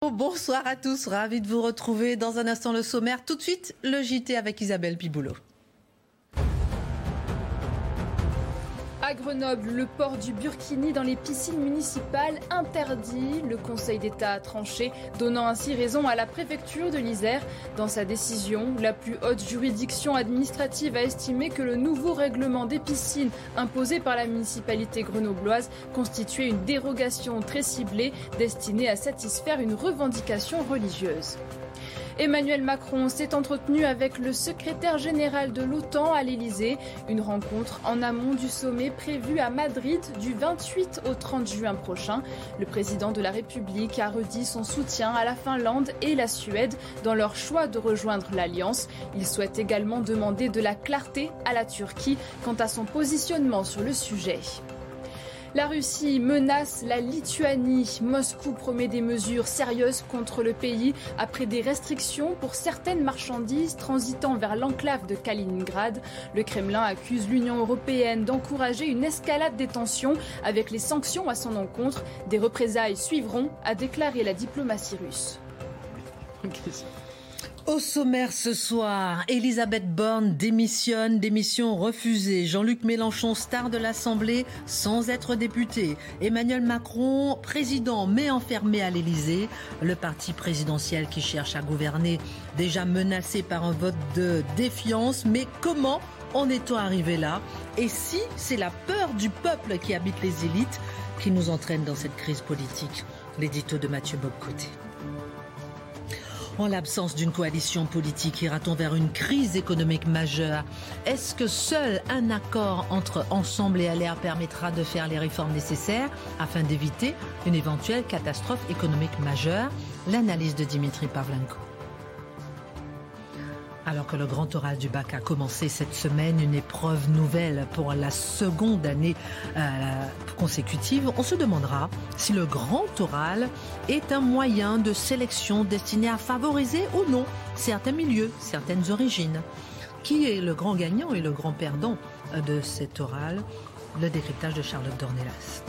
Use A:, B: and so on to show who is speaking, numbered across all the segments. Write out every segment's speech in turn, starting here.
A: Bonsoir à tous, ravi de vous retrouver dans un instant le sommaire. Tout de suite, le JT avec Isabelle Piboulot.
B: À Grenoble, le port du burkini dans les piscines municipales interdit. Le Conseil d'État a tranché, donnant ainsi raison à la préfecture de l'Isère. Dans sa décision, la plus haute juridiction administrative a estimé que le nouveau règlement des piscines imposé par la municipalité grenobloise constituait une dérogation très ciblée destinée à satisfaire une revendication religieuse. Emmanuel Macron s'est entretenu avec le secrétaire général de l'OTAN à l'Elysée, une rencontre en amont du sommet prévu à Madrid du 28 au 30 juin prochain. Le président de la République a redit son soutien à la Finlande et la Suède dans leur choix de rejoindre l'Alliance. Il souhaite également demander de la clarté à la Turquie quant à son positionnement sur le sujet. La Russie menace la Lituanie. Moscou promet des mesures sérieuses contre le pays après des restrictions pour certaines marchandises transitant vers l'enclave de Kaliningrad. Le Kremlin accuse l'Union européenne d'encourager une escalade des tensions avec les sanctions à son encontre. Des représailles suivront, a déclaré la diplomatie russe.
A: Au sommaire ce soir, Elisabeth Borne démissionne, démission refusée. Jean-Luc Mélenchon, star de l'Assemblée, sans être député. Emmanuel Macron, président mais enfermé à l'Élysée. Le parti présidentiel qui cherche à gouverner, déjà menacé par un vote de défiance. Mais comment en est-on arrivé là? Et si c'est la peur du peuple qui habite les élites qui nous entraîne dans cette crise politique? L'édito de Mathieu Bobcoté. En l'absence d'une coalition politique, ira-t-on vers une crise économique majeure? Est-ce que seul un accord entre Ensemble et LR permettra de faire les réformes nécessaires afin d'éviter une éventuelle catastrophe économique majeure? L'analyse de Dimitri Pavlenko. Alors que le grand oral du bac a commencé cette semaine, une épreuve nouvelle pour la seconde année euh, consécutive, on se demandera si le grand oral est un moyen de sélection destiné à favoriser ou non certains milieux, certaines origines. Qui est le grand gagnant et le grand perdant de cet oral? Le décryptage de Charlotte Dornelas.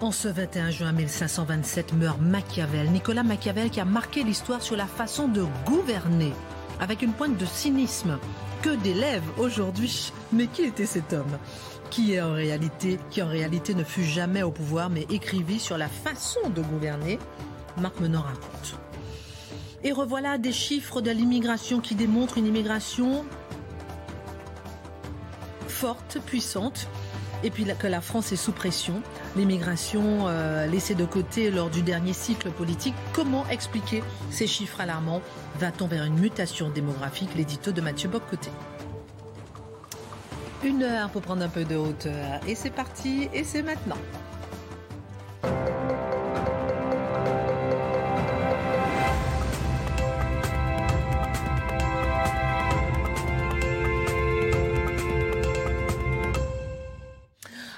A: En ce 21 juin 1527 meurt Machiavel, Nicolas Machiavel qui a marqué l'histoire sur la façon de gouverner avec une pointe de cynisme que d'élèves aujourd'hui. Mais qui était cet homme qui en réalité, ne fut jamais au pouvoir, mais écrivit sur la façon de gouverner? Marc Menon raconte. Et revoilà des chiffres de l'immigration qui démontrent une immigration forte, puissante, et puis que la France est sous pression, l'immigration euh, laissée de côté lors du dernier cycle politique. Comment expliquer ces chiffres alarmants? Va-t-on vers une mutation démographique L'édito de Mathieu Boccoté. Une heure pour prendre un peu de hauteur. Et c'est parti, et c'est maintenant.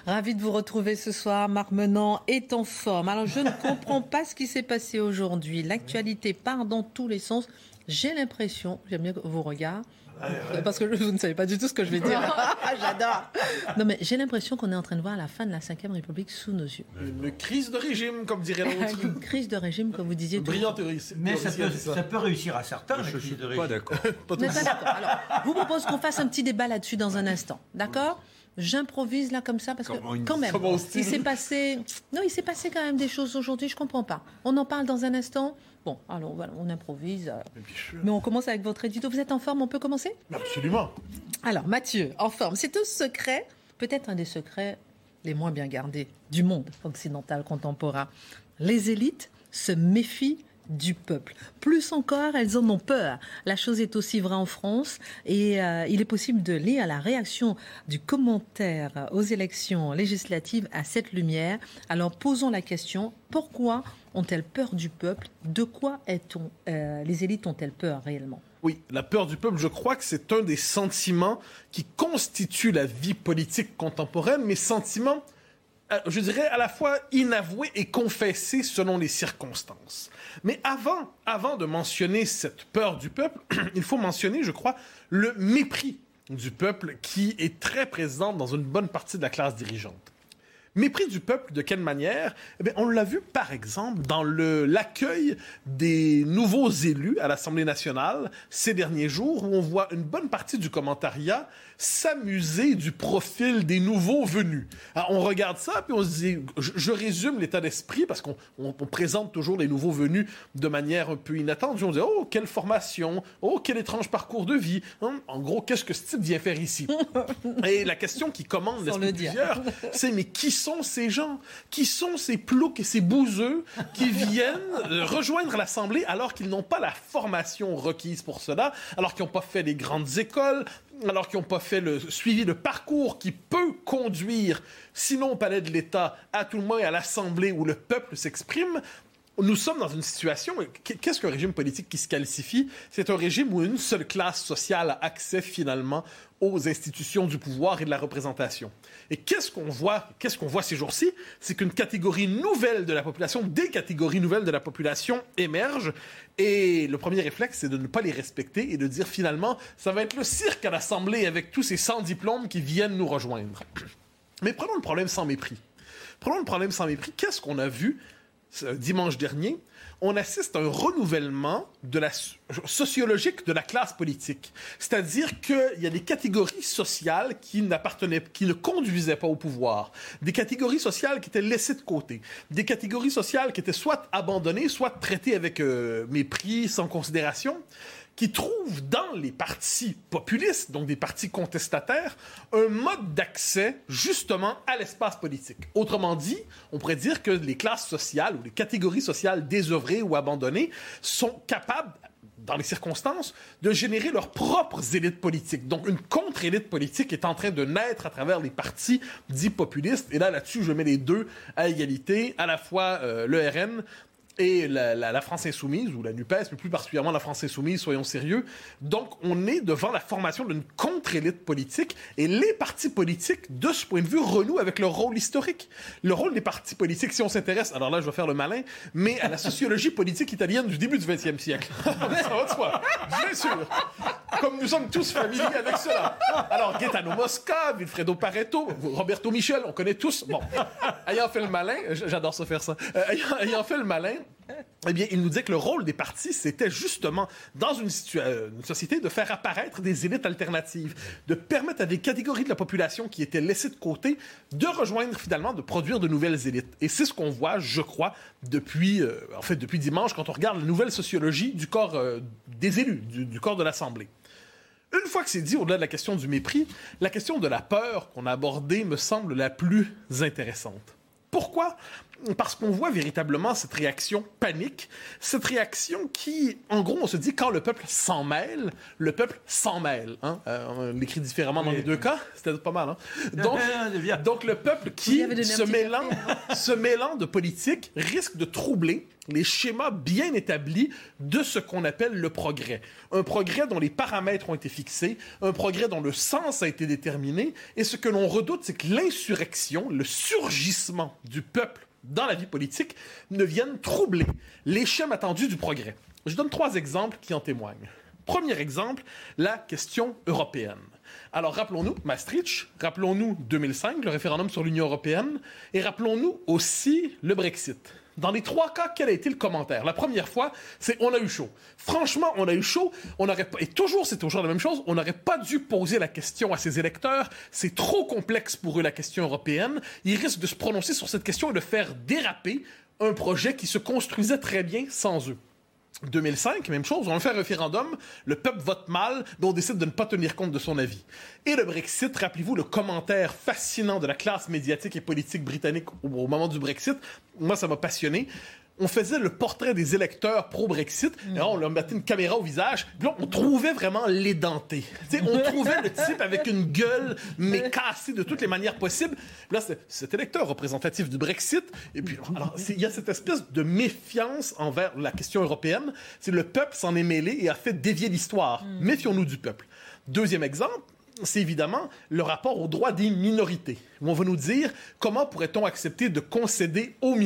A: Ravi de vous retrouver ce soir. Marc Menant est en forme. Alors, je ne comprends pas ce qui s'est passé aujourd'hui. L'actualité part dans tous les sens. J'ai l'impression, j'aime bien vos regards, parce que vous ne savez pas du tout ce que je vais dire. J'adore. Non, mais j'ai l'impression qu'on est en train de voir la fin de la Ve République sous nos yeux.
C: Une crise de régime, comme dirait l'autre.
A: Une crise de régime, comme vous disiez.
C: Brillante
D: Mais ça peut, ça peut, réussir à certains.
C: Je ne suis pas d'accord.
A: pas d'accord. Alors, je vous propose qu'on fasse un petit débat là-dessus dans un instant. D'accord? J'improvise là comme ça parce que quand même, il s'est passé, non, il s'est passé quand même des choses aujourd'hui. Je comprends pas. On en parle dans un instant. Bon, alors voilà, on improvise. Mais on commence avec votre édito. Vous êtes en forme On peut commencer?
C: Absolument.
A: Alors Mathieu, en forme. C'est un secret, peut-être un des secrets les moins bien gardés du monde occidental contemporain. Les élites se méfient du peuple. Plus encore, elles en ont peur. La chose est aussi vraie en France et euh, il est possible de lire la réaction du commentaire aux élections législatives à cette lumière. Alors posons la question, pourquoi ont-elles peur du peuple? De quoi est-on, euh, les élites ont-elles peur réellement?
C: Oui, la peur du peuple, je crois que c'est un des sentiments qui constituent la vie politique contemporaine, mais sentiments, euh, je dirais, à la fois inavoués et confessés selon les circonstances. Mais avant, avant de mentionner cette peur du peuple, il faut mentionner, je crois, le mépris du peuple qui est très présent dans une bonne partie de la classe dirigeante. Mépris du peuple, de quelle manière? Eh On l'a vu, par exemple, dans l'accueil des nouveaux élus à l'Assemblée nationale ces derniers jours, où on voit une bonne partie du commentariat s'amuser du profil des nouveaux venus. Alors, on regarde ça, puis on se dit, je, résume l'état d'esprit, parce qu'on présente toujours les nouveaux venus de manière un peu inattendue. On dit, oh, quelle formation, oh, quel étrange parcours de vie. Hein? En gros, qu'est-ce que ce type vient faire ici? Et la question qui commande l'esprit plusieurs, c'est, mais qui sont ces gens? Qui sont ces ploucs et ces bouseux qui viennent rejoindre l'Assemblée alors qu'ils n'ont pas la formation requise pour cela, alors qu'ils n'ont pas fait les grandes écoles, alors qu'ils n'ont pas fait le suivi de parcours qui peut conduire, sinon au palais de l'État, à tout le moins à l'Assemblée où le peuple s'exprime, nous sommes dans une situation. Qu'est-ce qu'un régime politique qui se qualifie? C'est un régime où une seule classe sociale a accès finalement aux institutions du pouvoir et de la représentation. Et qu'est-ce qu'on voit Qu'est-ce voit ces jours-ci? C'est qu'une catégorie nouvelle de la population, des catégories nouvelles de la population émergent. Et le premier réflexe, c'est de ne pas les respecter et de dire finalement, ça va être le cirque à l'Assemblée avec tous ces 100 diplômes qui viennent nous rejoindre. Mais prenons le problème sans mépris. Prenons le problème sans mépris. Qu'est-ce qu'on a vu dimanche dernier, on assiste à un renouvellement de la sociologique de la classe politique. C'est-à-dire qu'il y a des catégories sociales qui n'appartenaient, qui ne conduisaient pas au pouvoir, des catégories sociales qui étaient laissées de côté, des catégories sociales qui étaient soit abandonnées, soit traitées avec euh, mépris, sans considération qui trouve dans les partis populistes, donc des partis contestataires, un mode d'accès justement à l'espace politique. Autrement dit, on pourrait dire que les classes sociales ou les catégories sociales désœuvrées ou abandonnées sont capables dans les circonstances, de générer leurs propres élites politiques. Donc, une contre-élite politique est en train de naître à travers les partis dits populistes. Et là, là-dessus, je mets les deux à égalité, à la fois euh, le RN et la, France insoumise, ou la NUPES, mais plus particulièrement la France insoumise, soyons sérieux. Donc, on est devant la formation d'une contre-élite politique, et les partis politiques, de ce point de vue, renouent avec leur rôle historique. Le rôle des partis politiques, si on s'intéresse, alors là, je vais faire le malin, mais à la sociologie politique italienne du début du 20e siècle. Ça va de soi, bien sûr. Comme nous sommes tous familiers avec cela. Alors, Gaetano Mosca, Vilfredo Pareto, Roberto Michel, on connaît tous. Bon, ayant fait le malin, j'adore ça faire ça, euh, ayant fait le malin, eh bien, il nous dit que le rôle des partis, c'était justement, dans une, euh, une, société, de faire apparaître des élites alternatives, de permettre à des catégories de la population qui étaient laissées de côté de rejoindre finalement, de produire de nouvelles élites. Et c'est ce qu'on voit, je crois, depuis, euh, en fait, depuis dimanche, quand on regarde la nouvelle sociologie du corps euh, des élus, du, du corps de l'Assemblée. Une fois que c'est dit, au-delà de la question du mépris, la question de la peur qu'on a abordée me semble la plus intéressante. Pourquoi? Parce qu'on voit véritablement cette réaction panique, cette réaction qui, en gros, on se dit quand le peuple s'en mêle, le peuple s'en mêle. Hein? Euh, on l'écrit différemment dans les deux cas, c'était pas mal. Hein? Donc, donc le peuple qui, se mêlant, se mêlant de politique, risque de troubler les schémas bien établis de ce qu'on appelle le progrès. Un progrès dont les paramètres ont été fixés, un progrès dont le sens a été déterminé, et ce que l'on redoute, c'est que l'insurrection, le surgissement du peuple dans la vie politique ne viennent troubler les schémas attendus du progrès. Je donne trois exemples qui en témoignent. Premier exemple, la question européenne. Alors rappelons-nous Maastricht, rappelons-nous 2005, le référendum sur l'Union européenne, et rappelons-nous aussi le Brexit. Dans les trois cas, quel a été le commentaire? La première fois, c'est on a eu chaud. Franchement, on a eu chaud. On aurait et toujours, c'est toujours la même chose. On n'aurait pas dû poser la question à ses électeurs. C'est trop complexe pour eux la question européenne. Ils risquent de se prononcer sur cette question et de faire déraper un projet qui se construisait très bien sans eux. 2005, même chose, on fait un référendum, le peuple vote mal, donc on décide de ne pas tenir compte de son avis. Et le Brexit, rappelez-vous le commentaire fascinant de la classe médiatique et politique britannique au, moment du Brexit, moi ça m'a passionné. On faisait le portrait des électeurs pro-Brexit, et on leur mettait une caméra au visage, puis là, on trouvait vraiment l'édenté. on trouvait le type avec une gueule, mais cassée de toutes les manières possibles. Là, c'est cet électeur représentatif du Brexit, et puis, il y a cette espèce de méfiance envers la question européenne. C'est le peuple s'en est mêlé et a fait dévier l'histoire. Mm. Méfions-nous du peuple. Deuxième exemple, c'est évidemment le rapport aux droits des minorités. on va nous dire comment pourrait-on accepter de concéder aux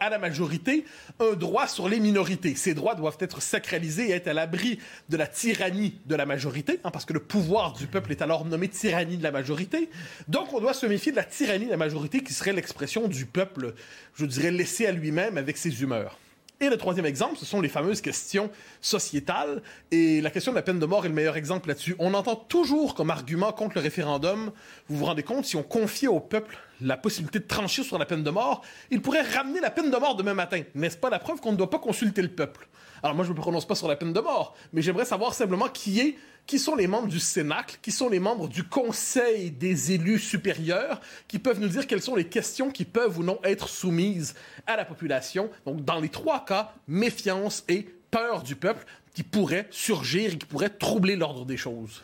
C: à la majorité un droit sur les minorités. Ces droits doivent être sacralisés et être à l'abri de la tyrannie de la majorité, hein, parce que le pouvoir du peuple est alors nommé tyrannie de la majorité. Donc on doit se méfier de la tyrannie de la majorité qui serait l'expression du peuple, je dirais, laissé à lui-même avec ses humeurs. Et le troisième exemple, ce sont les fameuses questions sociétales. Et la question de la peine de mort est le meilleur exemple là-dessus. On entend toujours comme argument contre le référendum, vous vous rendez compte, si on confiait au peuple la possibilité de trancher sur la peine de mort, il pourrait ramener la peine de mort demain matin. N'est-ce pas la preuve qu'on ne doit pas consulter le peuple? Alors moi, je ne me prononce pas sur la peine de mort, mais j'aimerais savoir simplement qui est qui sont les membres du Cénacle, qui sont les membres du Conseil des élus supérieurs, qui peuvent nous dire quelles sont les questions qui peuvent ou non être soumises à la population. Donc, dans les trois cas, méfiance et peur du peuple qui pourraient surgir et qui pourraient troubler l'ordre des choses.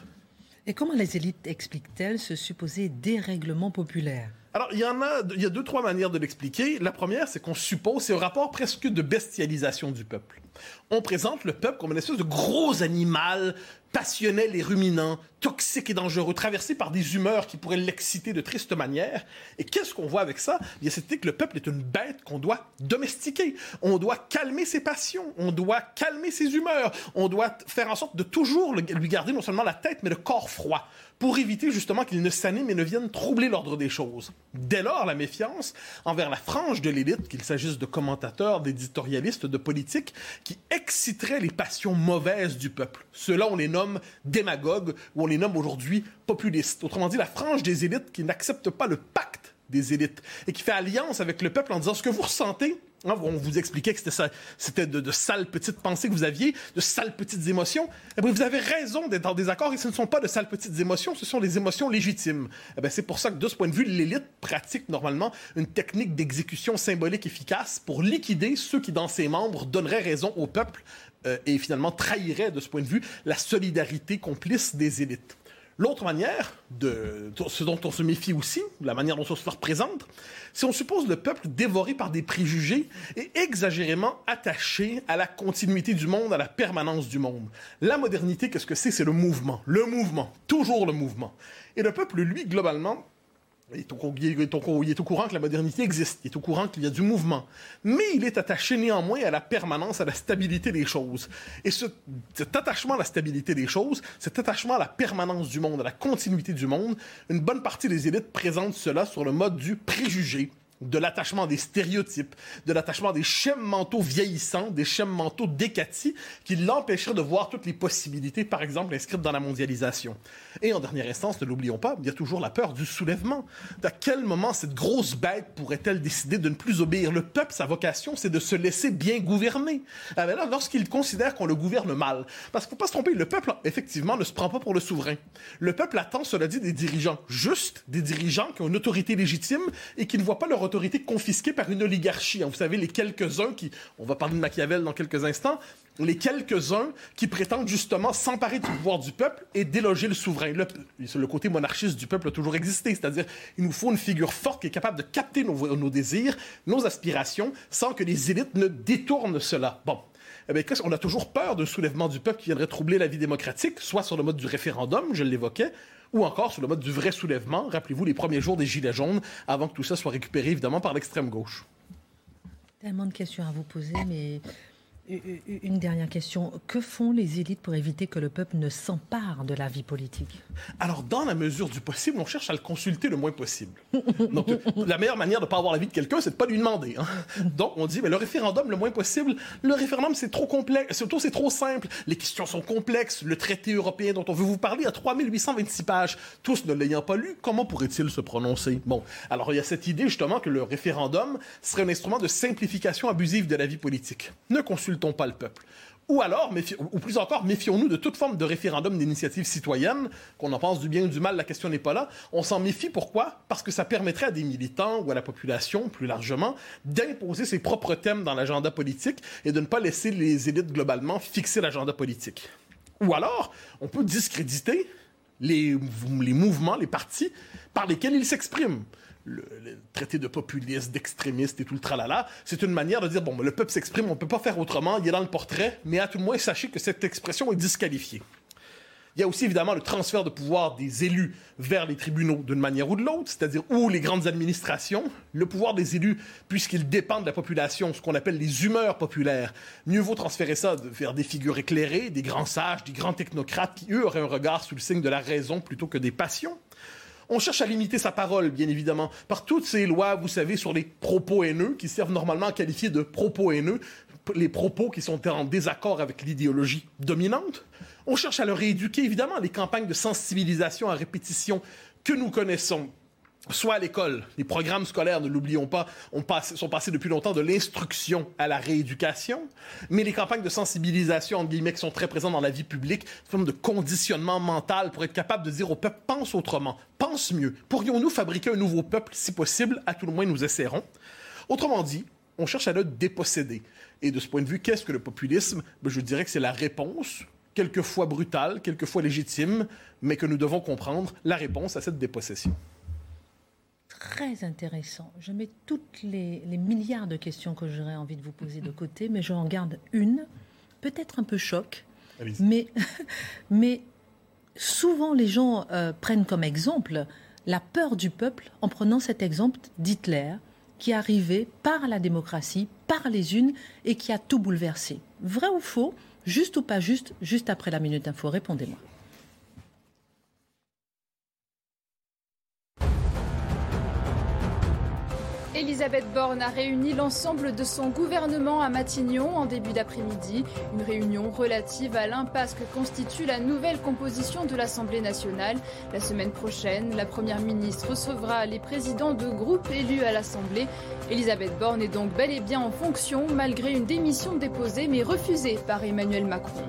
A: Et comment les élites expliquent-elles ce supposé dérèglement populaire?
C: Alors, il y en a, il y a deux, trois manières de l'expliquer. La première, c'est qu'on suppose, c'est un rapport presque de bestialisation du peuple. On présente le peuple comme une espèce de gros animal passionnel et ruminant, toxique et dangereux, traversé par des humeurs qui pourraient l'exciter de triste manière. Et qu'est-ce qu'on voit avec ça? A cette idée que le peuple est une bête qu'on doit domestiquer. On doit calmer ses passions, on doit calmer ses humeurs, on doit faire en sorte de toujours lui garder non seulement la tête, mais le corps froid pour éviter justement qu'il ne s'anime et ne vienne troubler l'ordre des choses. Dès lors, la méfiance envers la frange de l'élite, qu'il s'agisse de commentateurs, d'éditorialistes, de politiques, qui exciteraient les passions mauvaises du peuple. Ceux-là, on les nomme démagogues ou on les nomme aujourd'hui populistes. Autrement dit, la frange des élites qui n'accepte pas le pacte des élites et qui fait alliance avec le peuple en disant ce que vous ressentez, on vous expliquait que c'était de, sales petites pensées que vous aviez, de sales petites émotions. Eh vous avez raison d'être en désaccord et ce ne sont pas de sales petites émotions, ce sont des émotions légitimes. Eh c'est pour ça que de ce point de vue, l'élite pratique normalement une technique d'exécution symbolique efficace pour liquider ceux qui, dans ses membres, donneraient raison au peuple euh, et finalement trahiraient de ce point de vue la solidarité complice des élites. L'autre manière, de, ce dont on se méfie aussi, la manière dont on se représente, c'est on suppose le peuple dévoré par des préjugés et exagérément attaché à la continuité du monde, à la permanence du monde. La modernité, qu'est-ce que c'est? C'est le mouvement. Le mouvement. Toujours le mouvement. Et le peuple, lui, globalement, il est, au, courant que la modernité existe, il est au courant qu'il y a du mouvement, mais il est attaché néanmoins à la permanence, à la stabilité des choses. Et cet attachement à la stabilité des choses, cet attachement à la permanence du monde, à la continuité du monde, une bonne partie des élites présentent cela sur le mode du préjugé, de l'attachement des stéréotypes, de l'attachement des schèmes mentaux vieillissants, des schèmes mentaux décatis, qui l'empêcheraient de voir toutes les possibilités, par exemple, inscrites dans la mondialisation. Et en dernière instance, ne l'oublions pas, il y a toujours la peur du soulèvement. À quel moment cette grosse bête pourrait-elle décider de ne plus obéir? Le peuple, sa vocation, c'est de se laisser bien gouverner. Ah ben lorsqu'il considère qu'on le gouverne mal, parce qu'il ne faut pas se tromper, le peuple, effectivement, ne se prend pas pour le souverain. Le peuple attend, cela dit, des dirigeants justes, des dirigeants qui ont une autorité légitime et qui ne voient pas leur autorité confisquée par une oligarchie. Hein, vous savez, les quelques-uns qui, on va parler de Machiavel dans quelques instants, les quelques-uns qui prétendent justement s'emparer du pouvoir du peuple et déloger le souverain. Le, le, côté monarchiste du peuple a toujours existé, c'est-à-dire il nous faut une figure forte qui est capable de capter nos, désirs, nos aspirations, sans que les élites ne détournent cela. Bon, eh bien, on a toujours peur d'un soulèvement du peuple qui viendrait troubler la vie démocratique, soit sur le mode du référendum, je l'évoquais, ou encore sur le mode du vrai soulèvement. Rappelez-vous les premiers jours des Gilets jaunes, avant que tout ça soit récupéré évidemment par l'extrême gauche.
A: Tellement de questions à vous poser, mais une dernière question. Que font les élites pour éviter que le peuple ne s'empare de la vie politique?
C: Alors, dans la mesure du possible, on cherche à le consulter le moins possible. Donc, la meilleure manière de ne pas avoir la vie de quelqu'un, c'est de ne pas lui demander. Hein. Donc, on dit, mais le référendum, le moins possible, le référendum, c'est trop complexe, surtout c'est trop simple. Les questions sont complexes. Le traité européen dont on veut vous parler a 3826 pages. Tous ne l'ayant pas lu, comment pourrait-il se prononcer? Bon, alors il y a cette idée justement que le référendum serait un instrument de simplification abusive de la vie politique. Ne pas le peuple. Ou alors, ou plus encore, méfions-nous de toute forme de référendum d'initiative citoyenne, qu'on en pense du bien ou du mal, la question n'est pas là. On s'en méfie, pourquoi? Parce que ça permettrait à des militants ou à la population, plus largement, d'imposer ses propres thèmes dans l'agenda politique et de ne pas laisser les élites globalement fixer l'agenda politique. Ou alors, on peut discréditer les mouvements, les partis par lesquels ils s'expriment le, traité de populiste, d'extrémiste et tout le tralala. C'est une manière de dire, bon, le peuple s'exprime, on ne peut pas faire autrement, il est dans le portrait, mais à tout le moins, sachez que cette expression est disqualifiée. Il y a aussi évidemment le transfert de pouvoir des élus vers les tribunaux d'une manière ou de l'autre, c'est-à-dire ou les grandes administrations. Le pouvoir des élus, puisqu'ils dépendent de la population, ce qu'on appelle les humeurs populaires, mieux vaut transférer ça vers des figures éclairées, des grands sages, des grands technocrates qui, eux, auraient un regard sous le signe de la raison plutôt que des passions. On cherche à limiter sa parole, bien évidemment, par toutes ces lois, vous savez, sur les propos haineux, qui servent normalement à qualifier de propos haineux les propos qui sont en désaccord avec l'idéologie dominante. On cherche à leur rééduquer, évidemment, les campagnes de sensibilisation à répétition que nous connaissons soit à l'école. Les programmes scolaires, ne l'oublions pas, sont passés depuis longtemps de l'instruction à la rééducation, mais les campagnes de sensibilisation, entre guillemets, qui sont très présentes dans la vie publique, une forme de conditionnement mental pour être capable de dire au peuple, pense autrement, pense mieux. Pourrions-nous fabriquer un nouveau peuple, si possible, à tout le moins nous essaierons? Autrement dit, on cherche à le déposséder. Et de ce point de vue, qu'est-ce que le populisme? Ben, Je dirais que c'est la réponse, quelquefois brutale, quelquefois légitime, mais que nous devons comprendre, la réponse à cette dépossession
A: très intéressant. Je mets toutes les, milliards de questions que j'aurais envie de vous poser de côté, mais je en garde une, peut-être un peu choc, mais, mais souvent les gens euh, prennent comme exemple la peur du peuple en prenant cet exemple d'Hitler qui est arrivé par la démocratie, par les unes, et qui a tout bouleversé. Vrai ou faux Juste ou pas juste Juste après la Minute Info, répondez-moi.
B: Elisabeth Borne a réuni l'ensemble de son gouvernement à Matignon en début d'après-midi. Une réunion relative à l'impasse que constitue la nouvelle composition de l'Assemblée nationale. La semaine prochaine, la Première ministre recevra les présidents de groupes élus à l'Assemblée. Elisabeth Borne est donc bel et bien en fonction malgré une démission déposée mais refusée par Emmanuel Macron.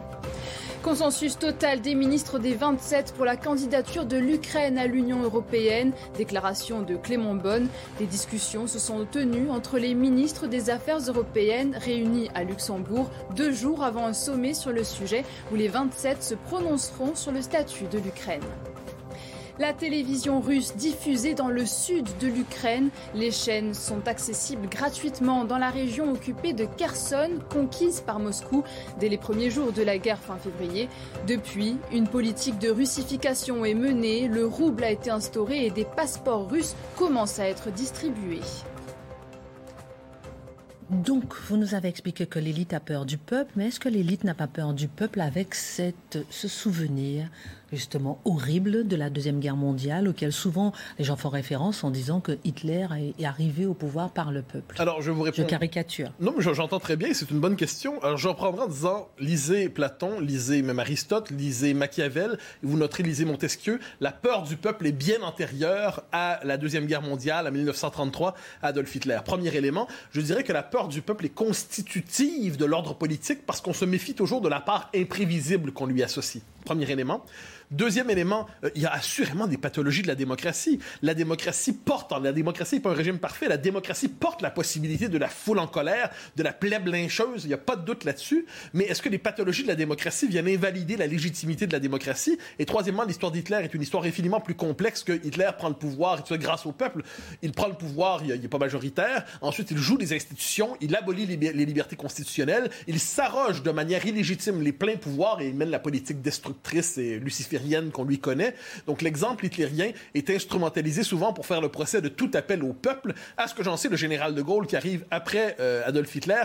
B: Consensus total des ministres des 27 pour la candidature de l'Ukraine à l'Union européenne. Déclaration de Clément Bonne. Des discussions se sont tenues entre les ministres des Affaires européennes réunis à Luxembourg deux jours avant un sommet sur le sujet où les 27 se prononceront sur le statut de l'Ukraine. La télévision russe diffusée dans le sud de l'Ukraine. Les chaînes sont accessibles gratuitement dans la région occupée de Kherson, conquise par Moscou dès les premiers jours de la guerre fin février. Depuis, une politique de russification est menée, le rouble a été instauré et des passeports russes commencent à être distribués.
A: Donc, vous nous avez expliqué que l'élite a peur du peuple, mais est-ce que l'élite n'a pas peur du peuple avec cette, ce souvenir justement horrible de la Deuxième Guerre mondiale, auquel souvent les gens font référence en disant que Hitler est arrivé au pouvoir par le peuple?
C: Alors, je vous réponds.
A: Je caricature.
C: Non, mais j'entends très bien, c'est une bonne question. Alors, je reprendrai en disant lisez Platon, lisez même Aristote, lisez Machiavel, vous noterez, lisez Montesquieu. La peur du peuple est bien antérieure à la Deuxième Guerre mondiale, à 1933, Adolf Hitler. Premier élément, je dirais que la peur du peuple est constitutive de l'ordre politique parce qu'on se méfie toujours de la part imprévisible qu'on lui associe. Premier élément. Deuxième élément, euh, il y a assurément des pathologies de la démocratie. La démocratie porte, la démocratie n'est pas un régime parfait, la démocratie porte la possibilité de la foule en colère, de la plèbe lyncheuse, il n'y a pas de doute là-dessus. Mais est-ce que les pathologies de la démocratie viennent invalider la légitimité de la démocratie? Et troisièmement, l'histoire d'Hitler est une histoire infiniment plus complexe que Hitler prend le pouvoir grâce au peuple. Il prend le pouvoir, il n'est pas majoritaire. Ensuite, il joue les institutions, il abolit les, libertés constitutionnelles, il s'arroge de manière illégitime les pleins pouvoirs et il mène la politique destructrice et qu'on lui connaît. Donc l'exemple hitlérien est instrumentalisé souvent pour faire le procès de tout appel au peuple. À ce que j'en sais, le général de Gaulle qui arrive après euh, Adolf Hitler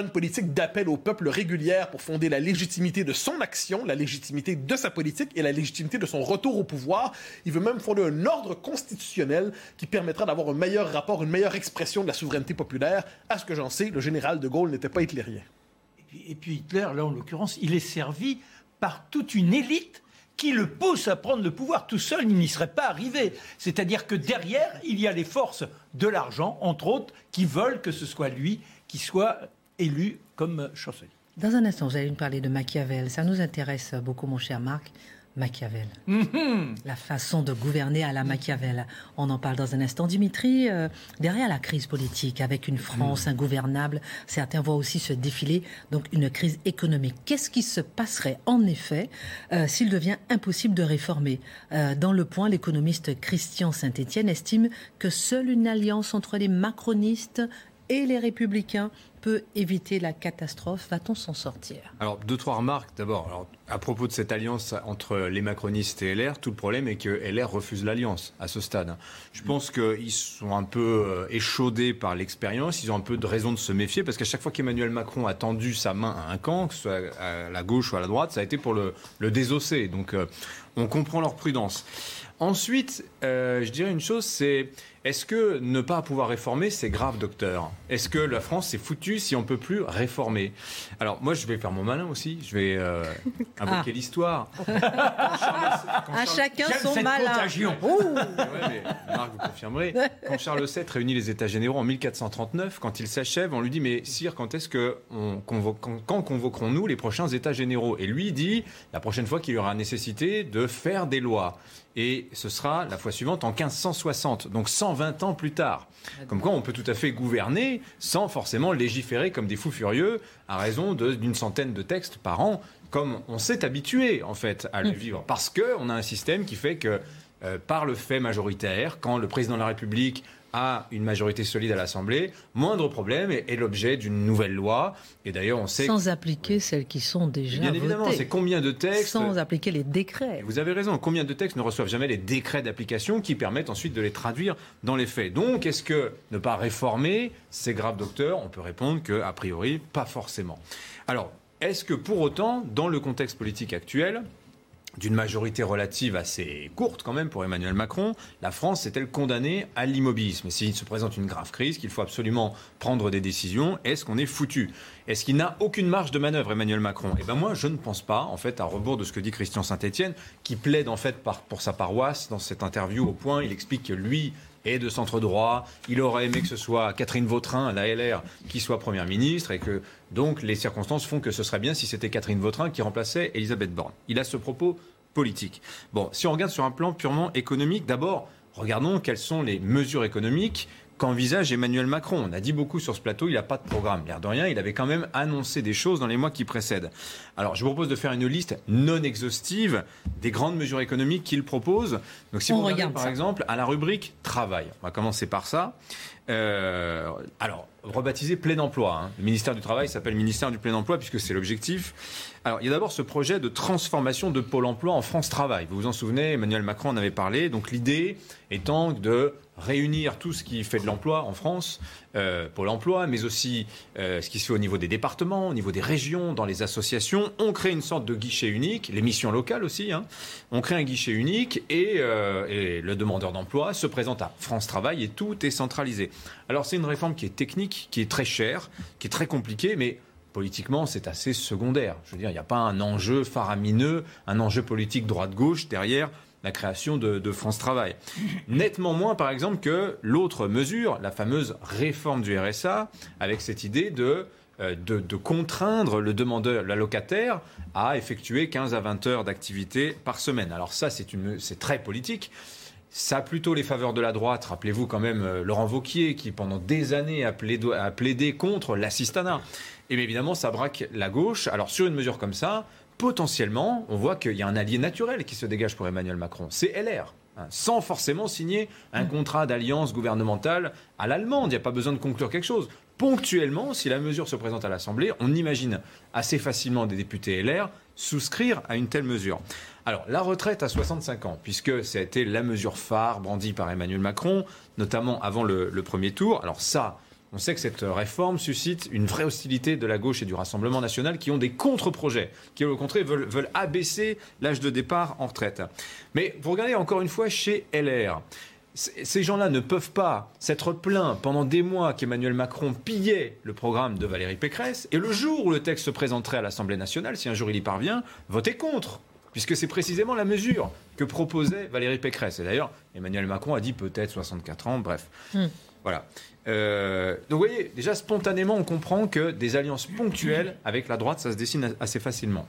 C: une politique d'appel au peuple régulière pour fonder la légitimité de son action, la légitimité de sa politique et la légitimité de son retour au pouvoir. Il veut même fonder un ordre constitutionnel qui permettra d'avoir un meilleur rapport, une meilleure expression de la souveraineté populaire. À ce que j'en sais, le général de Gaulle n'était pas hitlérien.
D: Puis, et puis Hitler, là en l'occurrence, il est servi par toute une élite qui le pousse à prendre le pouvoir. Tout seul, il n'y serait pas arrivé. C'est-à-dire que derrière, il y a les forces de l'argent, entre autres, qui veulent que ce soit lui qui soit élu comme chancelier.
A: Dans un instant, vous allez nous parler de Machiavel. Ça nous intéresse beaucoup, mon cher Marc. Machiavel. Mhm. La façon de gouverner à la Machiavel. On en parle dans un instant. Dimitri, euh, derrière la crise politique, avec une France ingouvernable, certains voient aussi se défiler donc une crise économique. Qu'est-ce qui se passerait en effet euh, s'il devient impossible de réformer? Euh, Dans le point, l'économiste Christian Saint-Étienne estime que seule une alliance entre les macronistes et les républicains peut éviter la catastrophe Va-t-on s'en sortir?
E: Alors, deux, trois remarques. D'abord, à propos de cette alliance entre les macronistes et LR, tout le problème est que LR refuse l'alliance à ce stade. Je pense qu'ils sont un peu euh, échaudés par l'expérience. Ils ont un peu de raison de se méfier parce qu'à chaque fois qu'Emmanuel Macron a tendu sa main à un camp, que ce soit à la gauche ou à la droite, ça a été pour le, désosser. Donc, euh, on comprend leur prudence. Ensuite, euh, je dirais une chose, c'est est-ce que ne pas pouvoir réformer, c'est grave, docteur? Est-ce que la France est foutue si on peut plus réformer? Alors moi, je vais faire mon malin aussi. Je vais euh, invoquer ah. l'histoire.
A: À chacun son malin.
E: Marc, vous confirmerez. Quand Charles VII réunit les États généraux en 1439, quand il s'achève, on lui dit mais sire, quand est-ce que on quand convoquerons-nous les prochains États généraux? Et lui dit la prochaine fois qu'il y aura nécessité de faire des lois et ce sera la fois suivante en 1560, donc 120 ans plus tard. Comme quoi on peut tout à fait gouverner sans forcément légiférer comme des fous furieux à raison d'une centaine de textes par an, comme on s'est habitué en fait à le mm. vivre, parce qu'on a un système qui fait que euh, par le fait majoritaire, quand le président de la République a une majorité solide à l'Assemblée, moindre problème est, l'objet d'une nouvelle loi. Et d'ailleurs, on sait
A: sans appliquer celles qui sont déjà
E: bien évidemment, c'est combien de textes
A: sans appliquer les décrets.
E: Vous avez raison. Combien de textes ne reçoivent jamais les décrets d'application qui permettent ensuite de les traduire dans les faits? Donc, est-ce que ne pas réformer, c'est grave, docteur? On peut répondre que a priori, pas forcément. Alors, est-ce que pour autant, dans le contexte politique actuel, d'une majorité relative assez courte quand même pour Emmanuel Macron, la France est-elle condamnée à l'immobilisme? S'il se présente une grave crise, qu'il faut absolument prendre des décisions, est-ce qu'on est foutu? Est-ce qu'il n'a aucune marge de manœuvre Emmanuel Macron? Eh bien moi je ne pense pas, en fait, à rebours de ce que dit Christian Saint-Etienne, qui plaide en fait pour sa paroisse dans cette interview au point, il explique que lui est de centre droit. Il aurait aimé que ce soit Catherine Vautrin, la LR, qui soit première ministre et que donc les circonstances font que ce serait bien si c'était Catherine Vautrin qui remplaçait Elisabeth Borne. Il a ce propos politique. Bon, si on regarde sur un plan purement économique, d'abord, regardons quelles sont les mesures économiques qu'envisage Emmanuel Macron. On a dit beaucoup sur ce plateau, il n'a pas de programme. L'air de rien, il avait quand même annoncé des choses dans les mois qui précèdent. Alors, je vous propose de faire une liste non exhaustive des grandes mesures économiques qu'il propose. Donc, si vous regardez, par exemple, à la rubrique travail, on va commencer par ça. Euh, alors, rebaptisé plein emploi. Hein. Le ministère du Travail s'appelle ministère du plein emploi puisque c'est l'objectif. Alors, il y a d'abord ce projet de transformation de Pôle emploi en France Travail. Vous vous en souvenez, Emmanuel Macron en avait parlé. Donc, l'idée étant de réunir tout ce qui fait de l'emploi en France, euh, Pôle emploi, mais aussi euh, ce qui se fait au niveau des départements, au niveau des régions, dans les associations. On crée une sorte de guichet unique, les missions locales aussi. Hein. On crée un guichet unique et, et le demandeur d'emploi se présente à France Travail et tout est centralisé. Alors, c'est une réforme qui est technique qui est très cher, qui est très compliqué, mais politiquement, c'est assez secondaire. Je veux dire, il n'y a pas un enjeu faramineux, un enjeu politique droite-gauche derrière la création de, France Travail. Nettement moins, par exemple, que l'autre mesure, la fameuse réforme du RSA, avec cette idée de, euh, de, de contraindre le demandeur, l'allocataire, à effectuer 15 à 20 heures d'activité par semaine. Alors ça, c'est très politique. Ça a plutôt les faveurs de la droite. Rappelez-vous quand même euh, Laurent Vauquier qui pendant des années a plaidé, contre l'assistanat. Et bien évidemment, ça braque la gauche. Alors sur une mesure comme ça, potentiellement, on voit qu'il y a un allié naturel qui se dégage pour Emmanuel Macron. C'est LR. Hein, sans forcément signer un contrat d'alliance gouvernementale à l'allemande. Il n'y a pas besoin de conclure quelque chose. Ponctuellement, si la mesure se présente à l'Assemblée, on imagine assez facilement des députés LR souscrire à une telle mesure. Alors, la retraite à 65 ans, puisque ça a été la mesure phare brandie par Emmanuel Macron, notamment avant le, premier tour. Alors ça, on sait que cette réforme suscite une vraie hostilité de la gauche et du Rassemblement national qui ont des contre-projets, qui au contraire veulent, abaisser l'âge de départ en retraite. Mais vous regardez encore une fois chez LR, ces gens-là ne peuvent pas s'être plaints pendant des mois qu'Emmanuel Macron pillait le programme de Valérie Pécresse, et le jour où le texte se présenterait à l'Assemblée nationale, si un jour il y parvient, voter contre puisque c'est précisément la mesure que proposait Valérie Pécresse. Et d'ailleurs, Emmanuel Macron a dit peut-être 64 ans, bref. Hmm. Voilà. Euh, donc vous voyez, déjà spontanément, on comprend que des alliances ponctuelles avec la droite, ça se dessine assez facilement.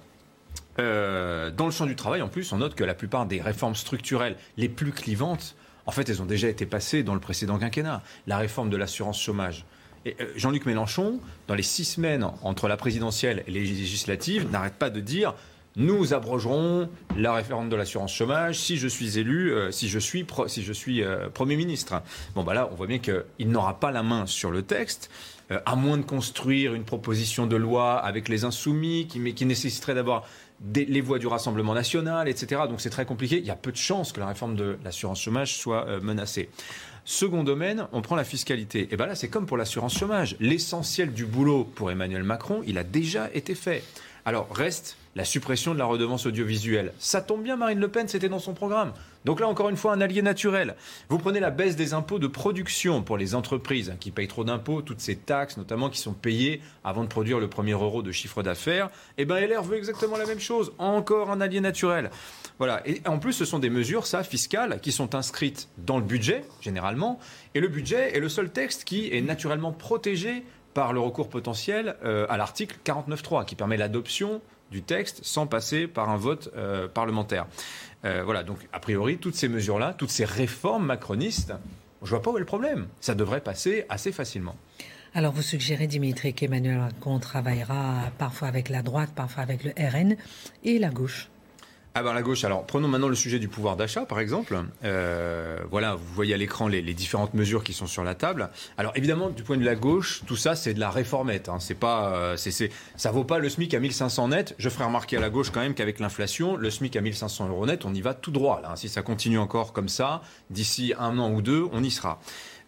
E: Euh, dans le champ du travail, en plus, on note que la plupart des réformes structurelles les plus clivantes, en fait, elles ont déjà été passées dans le précédent quinquennat. La réforme de l'assurance chômage. Euh, Jean-Luc Mélenchon, dans les six semaines entre la présidentielle et les législatives, n'arrête pas de dire nous abrogerons la réforme de l'assurance chômage si je suis élu, euh, si je suis, si je suis Premier ministre. Bon, bah là, on voit bien qu'il n'aura pas la main sur le texte. à moins de construire une proposition de loi avec les insoumis, qui, mais qui nécessiterait d'avoir les voies du Rassemblement national, etc. Donc c'est très compliqué. Il y a peu de chances que la réforme de l'assurance chômage soit euh, menacée. Second domaine, on prend la fiscalité. Et bien là, c'est comme pour l'assurance chômage. L'essentiel du boulot pour Emmanuel Macron, il a déjà été fait. Alors reste la suppression de la redevance audiovisuelle. Ça tombe bien, Marine Le Pen, c'était dans son programme. Donc là, encore une fois, un allié naturel. Vous prenez la baisse des impôts de production pour les entreprises qui payent trop d'impôts, toutes ces taxes notamment qui sont payées avant de produire le premier euro de chiffre d'affaires. Eh bien, LR veut exactement la même chose. Encore un allié naturel. Voilà. Et en plus, ce sont des mesures, ça, fiscales, qui sont inscrites dans le budget, généralement. Et le budget est le seul texte qui est naturellement protégé par le recours potentiel euh, à l'article 49.3, qui permet l'adoption du texte sans passer par un vote euh, parlementaire. Euh, voilà, donc a priori, toutes ces mesures-là, toutes ces réformes macronistes, je vois pas où est le problème. Ça devrait passer assez facilement.
A: Alors vous suggérez, Dimitri, qu'Emmanuel Macron travaillera parfois avec la droite, parfois avec le RN et la gauche
E: ah ben la gauche, alors prenons maintenant le sujet du pouvoir d'achat, par exemple. Euh, voilà, vous voyez à l'écran les, différentes mesures qui sont sur la table. Alors évidemment, du point de la gauche, tout ça c'est de la réformette. Hein. C'est pas, euh, ça vaut pas le SMIC à 1500 net. Je ferai remarquer à la gauche quand même qu'avec l'inflation, le SMIC à 1500 euros net, on y va tout droit. Là, hein. Si ça continue encore comme ça, d'ici un an ou deux, on y sera.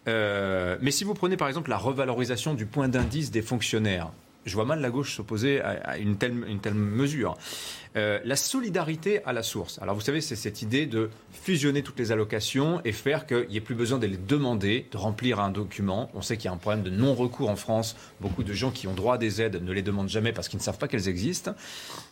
E: Euh, mais si vous prenez par exemple la revalorisation du point d'indice des fonctionnaires, je vois mal la gauche s'opposer à, une, telle, mesure. Euh, la solidarité à la source. Alors vous savez, c'est cette idée de fusionner toutes les allocations et faire qu'il n'y ait plus besoin de les demander, de remplir un document. On sait qu'il y a un problème de non-recours en France. Beaucoup de gens qui ont droit à des aides ne les demandent jamais parce qu'ils ne savent pas qu'elles existent.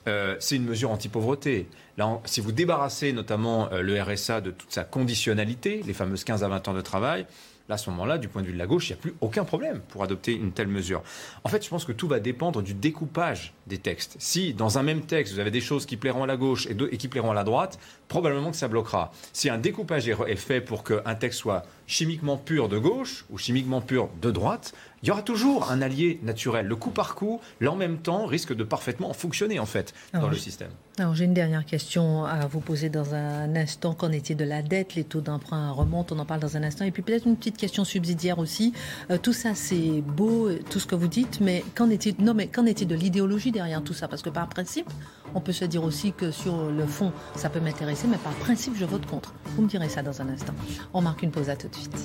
E: Euh, c'est une mesure anti-pauvreté. Là, si vous débarrassez notamment euh, le RSA de toute sa conditionnalité, les fameuses 15 à 20 ans de travail, Là, à ce moment-là, du point de vue de la gauche, il n'y a plus aucun problème pour adopter une telle mesure. En fait, je pense que tout va dépendre du découpage des textes. Si, dans un même texte, vous avez des choses qui plairont à la gauche et, qui plairont à la droite, probablement que ça bloquera. Si un découpage est fait pour qu'un texte soit chimiquement pur de gauche ou chimiquement pur de droite, il y aura toujours un allié naturel. Le coup par coup, là en même temps, risque de parfaitement fonctionner en fait dans le système.
A: Alors j'ai une dernière question à vous poser dans un instant. Qu'en est-il de la dette? Les taux d'emprunt remontent, on en parle dans un instant. Et puis peut-être une petite question subsidiaire aussi. Euh, tout ça c'est beau, tout ce que vous dites, mais qu'en est-il Non, mais qu'en est-il de l'idéologie derrière tout ça Parce que par principe, on peut se dire aussi que sur le fond, ça peut m'intéresser, mais par principe, je vote contre. Vous me direz ça dans un instant. On marque une pause à tout de suite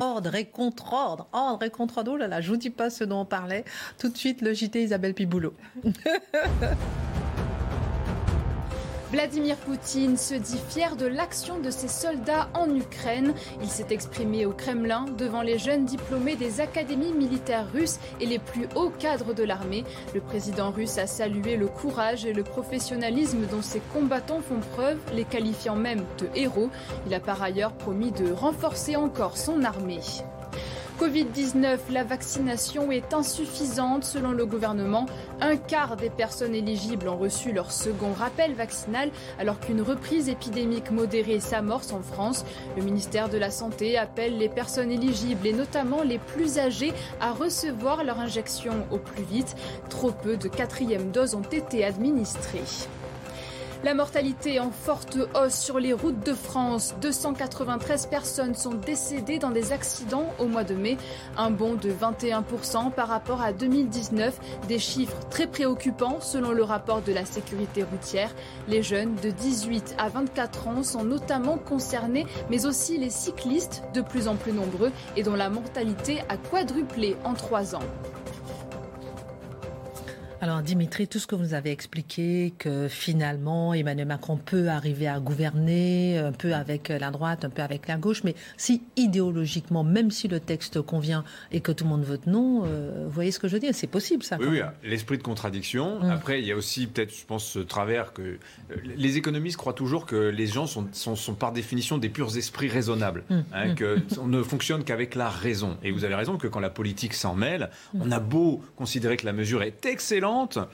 A: ordre et contre-ordre. Ordre et contre-ordre. Oh là là, je vous dis pas ce dont on parlait. Tout de suite, le JT Isabelle Piboulot.
B: Vladimir Poutine se dit fier de l'action de ses soldats en Ukraine. Il s'est exprimé au Kremlin devant les jeunes diplômés des académies militaires russes et les plus hauts cadres de l'armée. Le président russe a salué le courage et le professionnalisme dont ses combattants font preuve, les qualifiant même de héros. Il a par ailleurs promis de renforcer encore son armée. Covid-19, la vaccination est insuffisante selon le gouvernement. Un quart des personnes éligibles ont reçu leur second rappel vaccinal alors qu'une reprise épidémique modérée s'amorce en France. Le ministère de la Santé appelle les personnes éligibles et notamment les plus âgées à recevoir leur injection au plus vite. Trop peu de quatrième doses ont été administrées. La mortalité en forte hausse sur les routes de France. 293 personnes sont décédées dans des accidents au mois de mai, un bond de 21% par rapport à 2019, des chiffres très préoccupants selon le rapport de la sécurité routière. Les jeunes de 18 à 24 ans sont notamment concernés, mais aussi les cyclistes, de plus en plus nombreux et dont la mortalité a quadruplé en trois ans.
A: Alors Dimitri, tout ce que vous avez expliqué, que finalement Emmanuel Macron peut arriver à gouverner, un peu avec la droite, un peu avec la gauche, mais si idéologiquement, même si le texte convient et que tout le monde vote non, euh, vous voyez ce que je veux dire? C'est possible ça.
E: Oui, oui l'esprit de contradiction. Hum. Après, il y a aussi peut-être, je pense, ce travers que euh, les économistes croient toujours que les gens sont, sont, par définition des purs esprits raisonnables, hein, hum. qu'on ne fonctionne qu'avec la raison. Et vous avez raison que quand la politique s'en mêle, on a beau considérer que la mesure est excellente,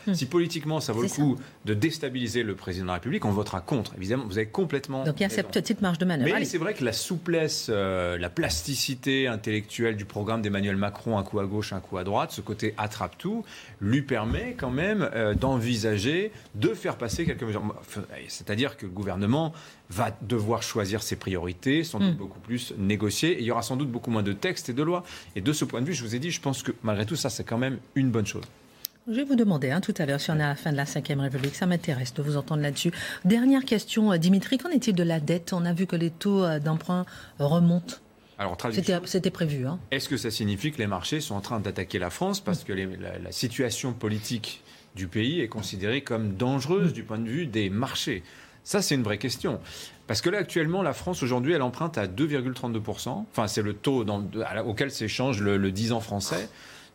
E: Hmm. Si politiquement ça vaut le coup de déstabiliser le président de la République, on votera contre. Évidemment, vous avez complètement.
A: Donc il y a cette petite marge de manœuvre.
E: Mais c'est vrai que la souplesse, euh, la plasticité intellectuelle du programme d'Emmanuel Macron, un coup à gauche, un coup à droite, ce côté attrape-tout, lui permet quand même euh, d'envisager de faire passer quelques mesures. C'est-à-dire que le gouvernement va devoir choisir ses priorités, sans doute hmm. beaucoup plus négocier, et il y aura sans doute beaucoup moins de textes et de lois. Et de ce point de vue, je vous ai dit, je pense que malgré tout ça, c'est quand même une bonne chose.
A: Je vais vous demander hein, tout à l'heure si on est à la fin de la Ve République. Ça m'intéresse de vous entendre là-dessus. Dernière question, euh, Dimitri, qu'en est-il de la dette? On a vu que les taux euh, d'emprunt remontent. Alors, C'était prévu. Hein.
E: Est-ce que ça signifie que les marchés sont en train d'attaquer la France? Parce que la, situation politique du pays est considérée comme dangereuse du point de vue des marchés Ça, c'est une vraie question. Parce que là, actuellement, la France, aujourd'hui, elle emprunte à 2,32%. Enfin, c'est le taux auquel s'échange le, le 10 ans français.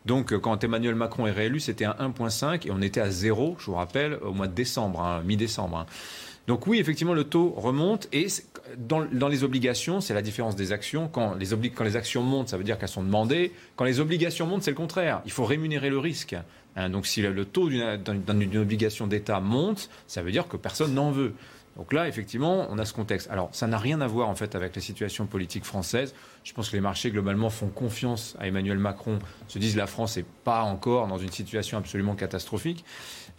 E: Donc, euh, quand Emmanuel Macron est réélu, c'était à 1,5 et on était à 0, je vous rappelle, au mois de décembre, hein, mi-décembre. Hein. Donc oui, effectivement, le taux remonte et dans, les obligations, c'est la différence des actions. Quand les, actions montent, ça veut dire qu'elles sont demandées. Quand les obligations montent, c'est le contraire. Il faut rémunérer le risque. Hein. donc si le taux d'une obligation d'État monte, ça veut dire que personne n'en veut. Donc là, effectivement, on a ce contexte. Alors, ça n'a rien à voir en fait avec la situation politique française. Je pense que les marchés globalement font confiance à Emmanuel Macron, se disent la France n'est pas encore dans une situation absolument catastrophique.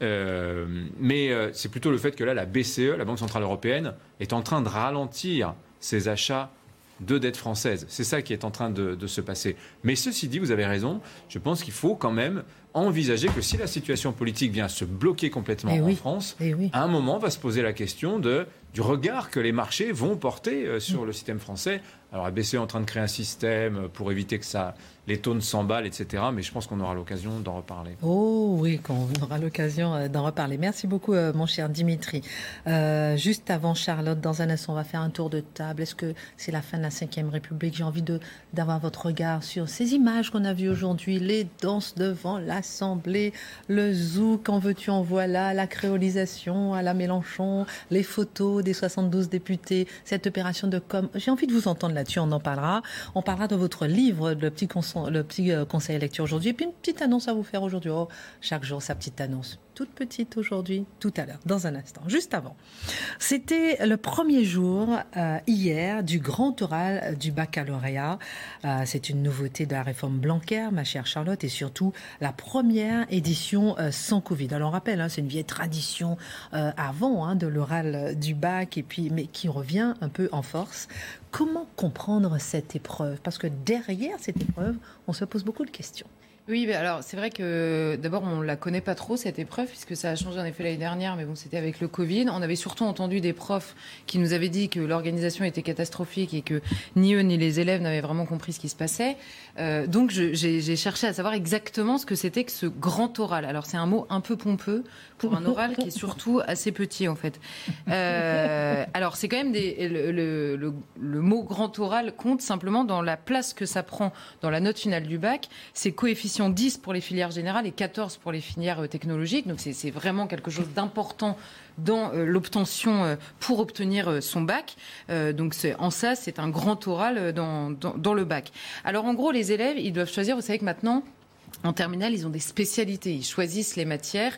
E: Euh, mais euh, c'est plutôt le fait que là, la BCE, la Banque centrale européenne, est en train de ralentir ses achats de dette française. C'est ça qui est en train de, se passer. Mais ceci dit, vous avez raison, je pense qu'il faut quand même envisager que si la situation politique vient se bloquer complètement eh en France, eh à un moment va se poser la question de, du regard que les marchés vont porter euh, sur le système français alors la est en train de créer un système pour éviter que ça, les taux ne s'emballent, etc. Mais je pense qu'on aura l'occasion d'en reparler.
A: Oh oui, qu'on aura l'occasion euh, d'en reparler. Merci beaucoup, euh, mon cher Dimitri. Euh, juste avant Charlotte, dans un instant, on va faire un tour de table. Est-ce que c'est la fin de la Ve République? J'ai envie d'avoir votre regard sur ces images qu'on a vues aujourd'hui, les danses devant l'Assemblée, le zouk, en veux-tu, en voilà, la créolisation à la Mélenchon, les photos des 72 députés, cette opération de com. J'ai envie de vous entendre là là on en parlera. On parlera de votre livre, le petit, le petit euh, conseil lecture aujourd'hui. Et puis une petite annonce à vous faire aujourd'hui. Oh, chaque jour, sa petite annonce. Toute petite aujourd'hui, tout à l'heure, dans un instant. Juste avant. C'était le premier jour, euh, hier, du grand oral du baccalauréat. Euh, c'est une nouveauté de la réforme Blanquer, ma chère Charlotte, et surtout la première édition sans Covid. Alors on rappelle, hein, c'est une vieille tradition avant hein, de l'oral du bac, et puis, mais qui revient un peu en force. Comment comprendre cette épreuve? Parce que derrière cette épreuve, on se pose beaucoup de questions.
F: Oui, alors c'est vrai que d'abord on la connaît pas trop cette épreuve puisque ça a changé en effet l'année dernière, mais bon c'était avec le Covid. On avait surtout entendu des profs qui nous avaient dit que l'organisation était catastrophique et que ni eux ni les élèves n'avaient vraiment compris ce qui se passait. Euh, donc j'ai cherché à savoir exactement ce que c'était que ce grand oral. Alors c'est un mot un peu pompeux pour un oral qui est surtout assez petit en fait. Euh, alors c'est quand même le, le, mot grand oral compte simplement dans la place que ça prend dans la note finale du bac. C'est coefficient 10 pour les filières générales et 14 pour les filières euh, technologiques. Donc c'est vraiment quelque chose d'important dans euh, l'obtention euh, pour obtenir son bac. donc en ça, c'est un grand oral dans, dans, le bac. Alors en gros, les élèves, ils doivent choisir. Vous savez que maintenant, en terminale, ils ont des spécialités. Ils choisissent les matières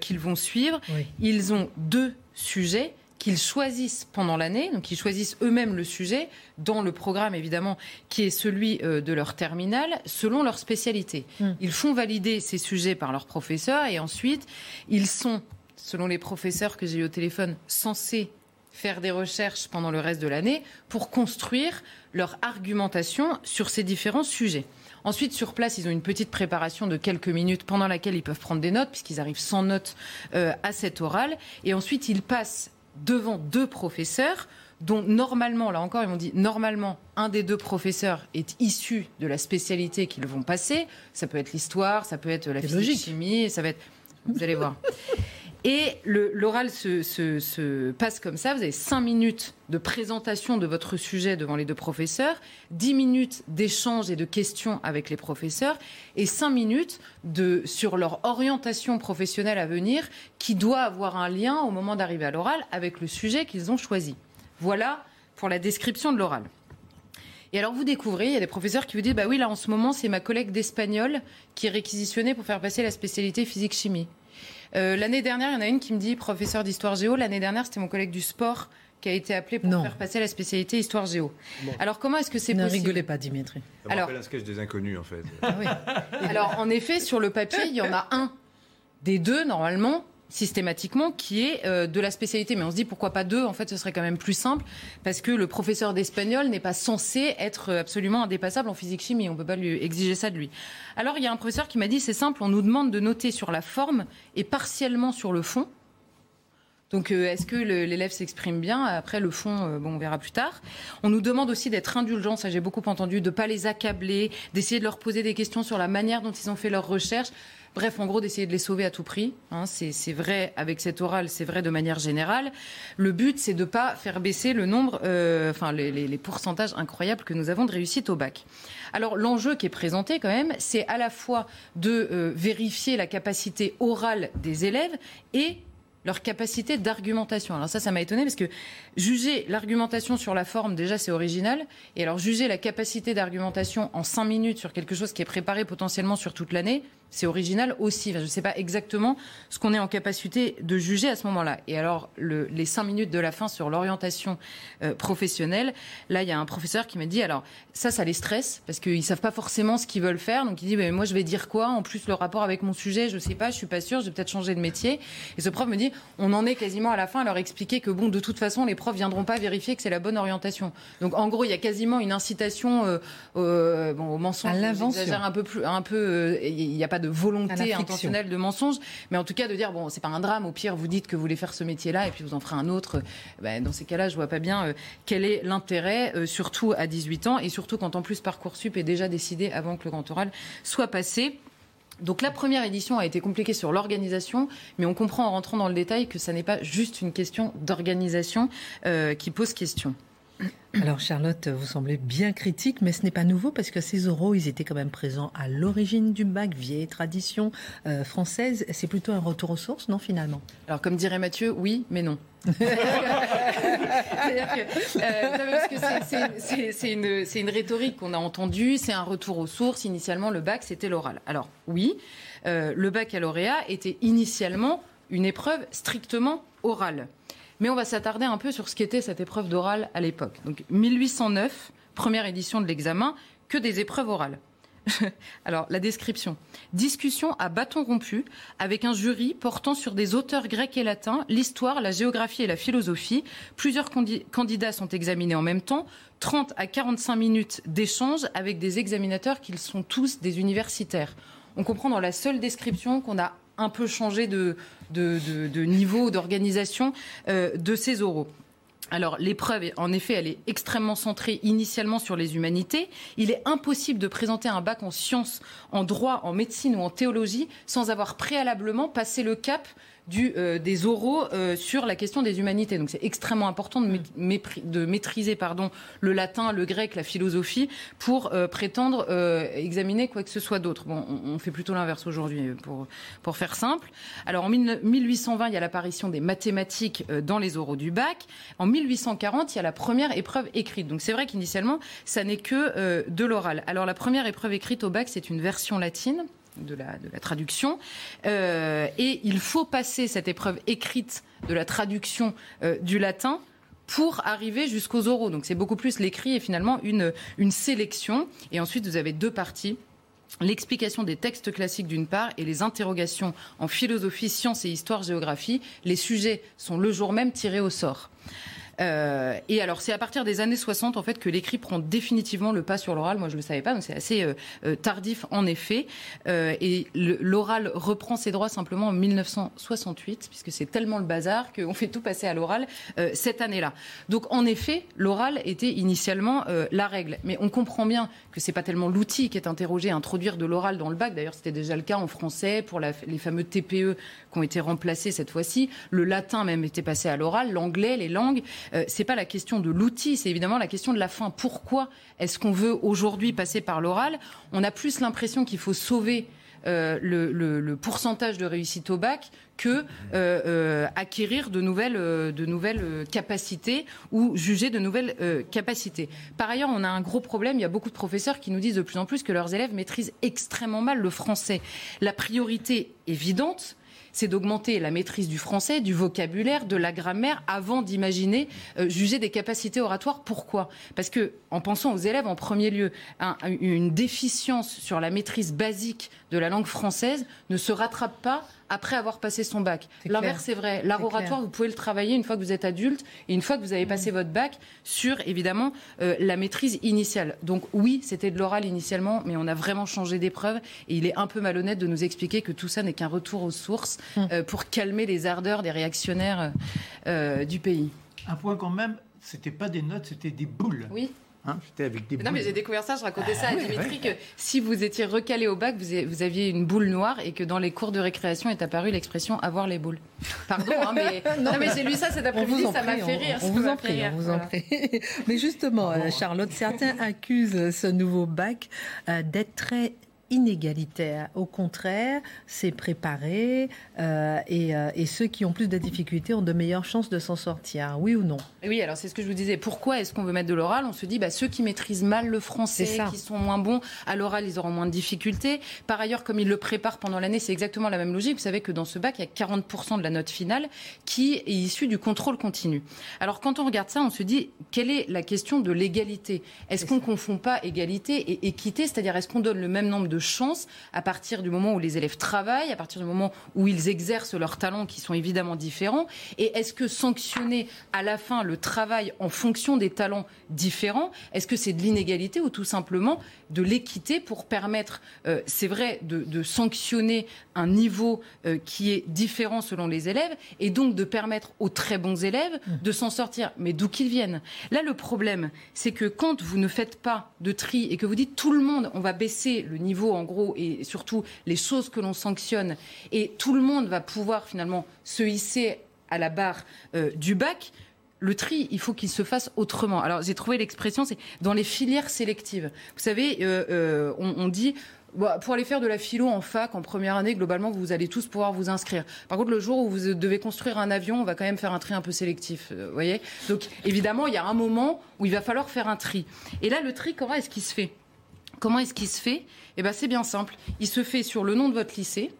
F: qu'ils vont suivre. Ils ont deux sujets qu'ils choisissent pendant l'année, donc ils choisissent eux-mêmes le sujet dans le programme évidemment qui est celui euh, de leur terminale selon leur spécialité. Hmm. Ils font valider ces sujets par leurs professeurs et ensuite ils sont, selon les professeurs que j'ai eu au téléphone, censés faire des recherches pendant le reste de l'année pour construire leur argumentation sur ces différents sujets. Ensuite, sur place, ils ont une petite préparation de quelques minutes pendant laquelle ils peuvent prendre des notes, puisqu'ils arrivent sans notes euh, à cet oral. Et ensuite, ils passent devant deux professeurs dont normalement, là encore, ils m'ont dit, normalement, un des deux professeurs est issu de la spécialité qu'ils vont passer. Ça peut être l'histoire, ça peut être la physique, chimie, ça va être Vous allez voir. Et l'oral se, se, passe comme ça. Vous avez 5 minutes de présentation de votre sujet devant les deux professeurs, 10 minutes d'échange et de questions avec les professeurs, et 5 minutes de, sur leur orientation professionnelle à venir qui doit avoir un lien au moment d'arriver à l'oral avec le sujet qu'ils ont choisi. Voilà pour la description de l'oral. Et alors vous découvrez, il y a des professeurs qui vous disent, bah oui, là en ce moment, c'est ma collègue d'espagnol qui est réquisitionnée pour faire passer la spécialité physique-chimie. Euh, l'année dernière, il y en a une qui me dit, professeur d'histoire géo, l'année dernière, c'était mon collègue du sport qui a été appelé pour faire passer la spécialité histoire géo. Alors comment est-ce que c'est possible
A: Ne rigolez pas, Dimitri.
E: Ça Alors, un sketch des inconnus en fait. Ah
F: oui. Alors en effet, sur le papier, il y en a un des deux normalement systématiquement qui est euh, de la spécialité. Mais on se dit pourquoi pas deux? En fait, ce serait quand même plus simple parce que le professeur d'espagnol n'est pas censé être absolument indépassable en physique-chimie. On ne peut pas lui exiger ça de lui. Alors, il y a un professeur qui m'a dit c'est simple, on nous demande de noter sur la forme et partiellement sur le fond. Donc, euh, est-ce que l'élève s'exprime bien? Après, le fond, euh, bon, on verra plus tard. On nous demande aussi d'être indulgent, ça j'ai beaucoup entendu, de ne pas les accabler, d'essayer de leur poser des questions sur la manière dont ils ont fait leurs recherches. Bref, en gros, d'essayer de les sauver à tout prix. Hein, c'est vrai avec cette orale, c'est vrai de manière générale. Le but, c'est de ne pas faire baisser le nombre, euh, enfin les, pourcentages incroyables que nous avons de réussite au bac. Alors l'enjeu qui est présenté quand même, c'est à la fois de euh, vérifier la capacité orale des élèves et leur capacité d'argumentation. Alors ça, ça m'a étonné parce que juger l'argumentation sur la forme, déjà, c'est original. Et alors juger la capacité d'argumentation en cinq minutes sur quelque chose qui est préparé potentiellement sur toute l'année, c'est original aussi. je ne sais pas exactement ce qu'on est en capacité de juger à ce moment-là. Et alors, les cinq minutes de la fin sur l'orientation euh, professionnelle, là, il y a un professeur qui m'a dit, alors ça, ça les stresse parce qu'ils savent pas forcément ce qu'ils veulent faire. Donc il dit, mais moi, je vais dire quoi? En plus, le rapport avec mon sujet, je ne sais pas, je suis pas sûre, je vais peut-être changer de métier. Et ce prof me dit, on en est quasiment à la fin à leur expliquer que bon, de toute façon, les profs viendront pas vérifier que c'est la bonne orientation. Donc en gros, il y a quasiment une incitation euh, euh, bon, au mensonge. À un peu plus, un peu, il n'y a pas de volonté intentionnelle de mensonge, mais en tout cas de dire bon, c'est pas un drame. Au pire, vous dites que vous voulez faire ce métier-là et puis vous en ferez un autre. Ben, dans ces cas-là, je vois pas bien euh, quel est l'intérêt, euh, surtout à 18 ans et surtout quand en plus parcoursup est déjà décidé avant que le grand oral soit passé. Donc la première édition a été compliquée sur l'organisation, mais on comprend en rentrant dans le détail que ça n'est pas juste une question d'organisation euh, qui pose question.
A: Alors Charlotte, vous semblez bien critique, mais ce n'est pas nouveau parce que ces oraux, ils étaient quand même présents à l'origine du bac, vieille tradition euh, française. C'est plutôt un retour aux sources, non finalement?
F: Alors comme dirait Mathieu, oui, mais non. c'est une, rhétorique qu'on a entendue, c'est un retour aux sources. Initialement, le bac, c'était l'oral. Alors oui, euh, le baccalauréat était initialement une épreuve strictement orale. Mais on va s'attarder un peu sur ce qu'était cette épreuve d'oral à l'époque. Donc 1809, première édition de l'examen, que des épreuves orales. Alors, la description. Discussion à bâton rompu avec un jury portant sur des auteurs grecs et latins, l'histoire, la géographie et la philosophie. Plusieurs candidats sont examinés en même temps. 30 à 45 minutes d'échange avec des examinateurs qui sont tous des universitaires. On comprend dans la seule description qu'on a un peu changé de, niveau d'organisation euh, de ces oraux. Alors l'épreuve, en effet, elle est extrêmement centrée initialement sur les humanités. Il est impossible de présenter un bac en sciences, en droit, en médecine ou en théologie sans avoir préalablement passé le cap du, euh, des oraux euh, sur la question des humanités. Donc c'est extrêmement important de, de maîtriser pardon, le latin, le grec, la philosophie pour euh, prétendre examiner quoi que ce soit d'autre. Bon, on, fait plutôt l'inverse aujourd'hui pour, pour faire simple. Alors en 1820, il y a l'apparition des mathématiques dans les oraux du bac. En 1840, il y a la première épreuve écrite. Donc c'est vrai qu'initialement, ça n'est que de l'oral. Alors la première épreuve écrite au bac, c'est une version latine de la, traduction. Euh, et il faut passer cette épreuve écrite de la traduction euh, du latin pour arriver jusqu'aux oraux. Donc c'est beaucoup plus l'écrit et finalement une, une sélection. Et ensuite, vous avez deux parties l'explication des textes classiques d'une part et les interrogations en philosophie, sciences et histoire, géographie. Les sujets sont le jour même tirés au sort. Euh, et alors, c'est à partir des années 60 en fait que l'écrit prend définitivement le pas sur l'oral. Moi, je le savais pas, donc c'est assez euh, euh, tardif en effet. et l'oral reprend ses droits simplement en 1968, puisque c'est tellement le bazar qu'on fait tout passer à l'oral cette année-là. Donc, en effet, l'oral était initialement la règle, mais on comprend bien que c'est pas tellement l'outil qui est interrogé, introduire de l'oral dans le bac. D'ailleurs, c'était déjà le cas en français pour les fameux TPE qui ont été remplacés cette fois-ci. Le latin même était passé à l'oral, l'anglais, les langues. Euh, c'est pas la question de l'outil, c'est évidemment la question de la fin. Pourquoi est-ce qu'on veut aujourd'hui passer par l'oral? On a plus l'impression qu'il faut sauver euh, le, pourcentage de réussite au bac que euh, acquérir de nouvelles, de nouvelles capacités ou juger de nouvelles capacités. Par ailleurs, on a un gros problème. Il y a beaucoup de professeurs qui nous disent de plus en plus que leurs élèves maîtrisent extrêmement mal le français. La priorité évidente, c'est d'augmenter la maîtrise du français, du vocabulaire, de la grammaire, avant d'imaginer euh, juger des capacités oratoires. Pourquoi? Parce que, en pensant aux élèves en premier lieu, une déficience sur la maîtrise basique de la langue française ne se rattrape pas après avoir passé son bac. L'inverse est vrai. L'art oratoire, vous pouvez le travailler une fois que vous êtes adulte et une fois que vous avez passé votre bac sur, évidemment, euh, la maîtrise initiale. Donc oui, c'était de l'oral initialement, mais on a vraiment changé d'épreuve et il est un peu malhonnête de nous expliquer que tout ça n'est qu'un retour aux sources hum. euh, pour calmer les ardeurs des réactionnaires euh, du pays.
D: Un point quand même, c'était pas des notes, c'était des boules.
F: Oui.
D: Hein,
F: avec des Non, mais j'ai découvert ça, je racontais ça à ah Dimitri, que si vous étiez recalé au bac, vous, aviez une boule noire et que dans les cours de récréation est apparue l'expression avoir les boules. Pardon, hein, mais, non, mais j'ai lu ça cet après-midi, ça m'a fait rire.
A: On, vous en prie, on vous en prie. mais justement, euh, Charlotte, certains accusent ce nouveau bac euh, d'être très inégalitaire. Au contraire, c'est préparé euh, euh, et, ceux qui ont plus de difficultés ont de meilleures chances de s'en sortir. Oui ou non?
F: Oui, alors c'est ce que je vous disais. Pourquoi est-ce qu'on veut mettre de l'oral? On se dit, bah, ceux qui maîtrisent mal le français, qui sont moins bons, à l'oral, ils auront moins de difficultés. Par ailleurs, comme ils le préparent pendant l'année, c'est exactement la même logique. Vous savez que dans ce bac, il y a 40% de la note finale qui est issue du contrôle continu. Alors quand on regarde ça, on se dit, quelle est la question de l'égalité? Est-ce qu'on ne confond pas égalité et équité? C'est-à-dire, est-ce qu'on donne le même nombre de chance à partir du moment où les élèves travaillent, à partir du moment où ils exercent leurs talents qui sont évidemment différents Et est-ce que sanctionner à la fin le travail en fonction des talents différents, est-ce que c'est de l'inégalité ou tout simplement de l'équité pour permettre, euh, c'est vrai, de, sanctionner un niveau euh, qui est différent selon les élèves et donc de permettre aux très bons élèves mmh. de s'en sortir, mais d'où qu'ils viennent? Là, le problème, c'est que quand vous ne faites pas de tri et que vous dites tout le monde, on va baisser le niveau en gros, et surtout les choses que l'on sanctionne, et tout le monde va pouvoir finalement se hisser à la barre euh, du bac, le tri, il faut qu'il se fasse autrement. Alors j'ai trouvé l'expression, c'est dans les filières sélectives. Vous savez, euh, euh, on, dit bah, pour aller faire de la philo en fac en première année, globalement, vous allez tous pouvoir vous inscrire. Par contre, le jour où vous devez construire un avion, on va quand même faire un tri un peu sélectif. Vous voyez? Donc, évidemment, il y a un moment où il va falloir faire un tri. Et là, le tri, comment est-ce qu'il se fait? Comment est-ce qu'il se fait? Eh ben, c'est bien simple. Il se fait sur le nom de votre lycée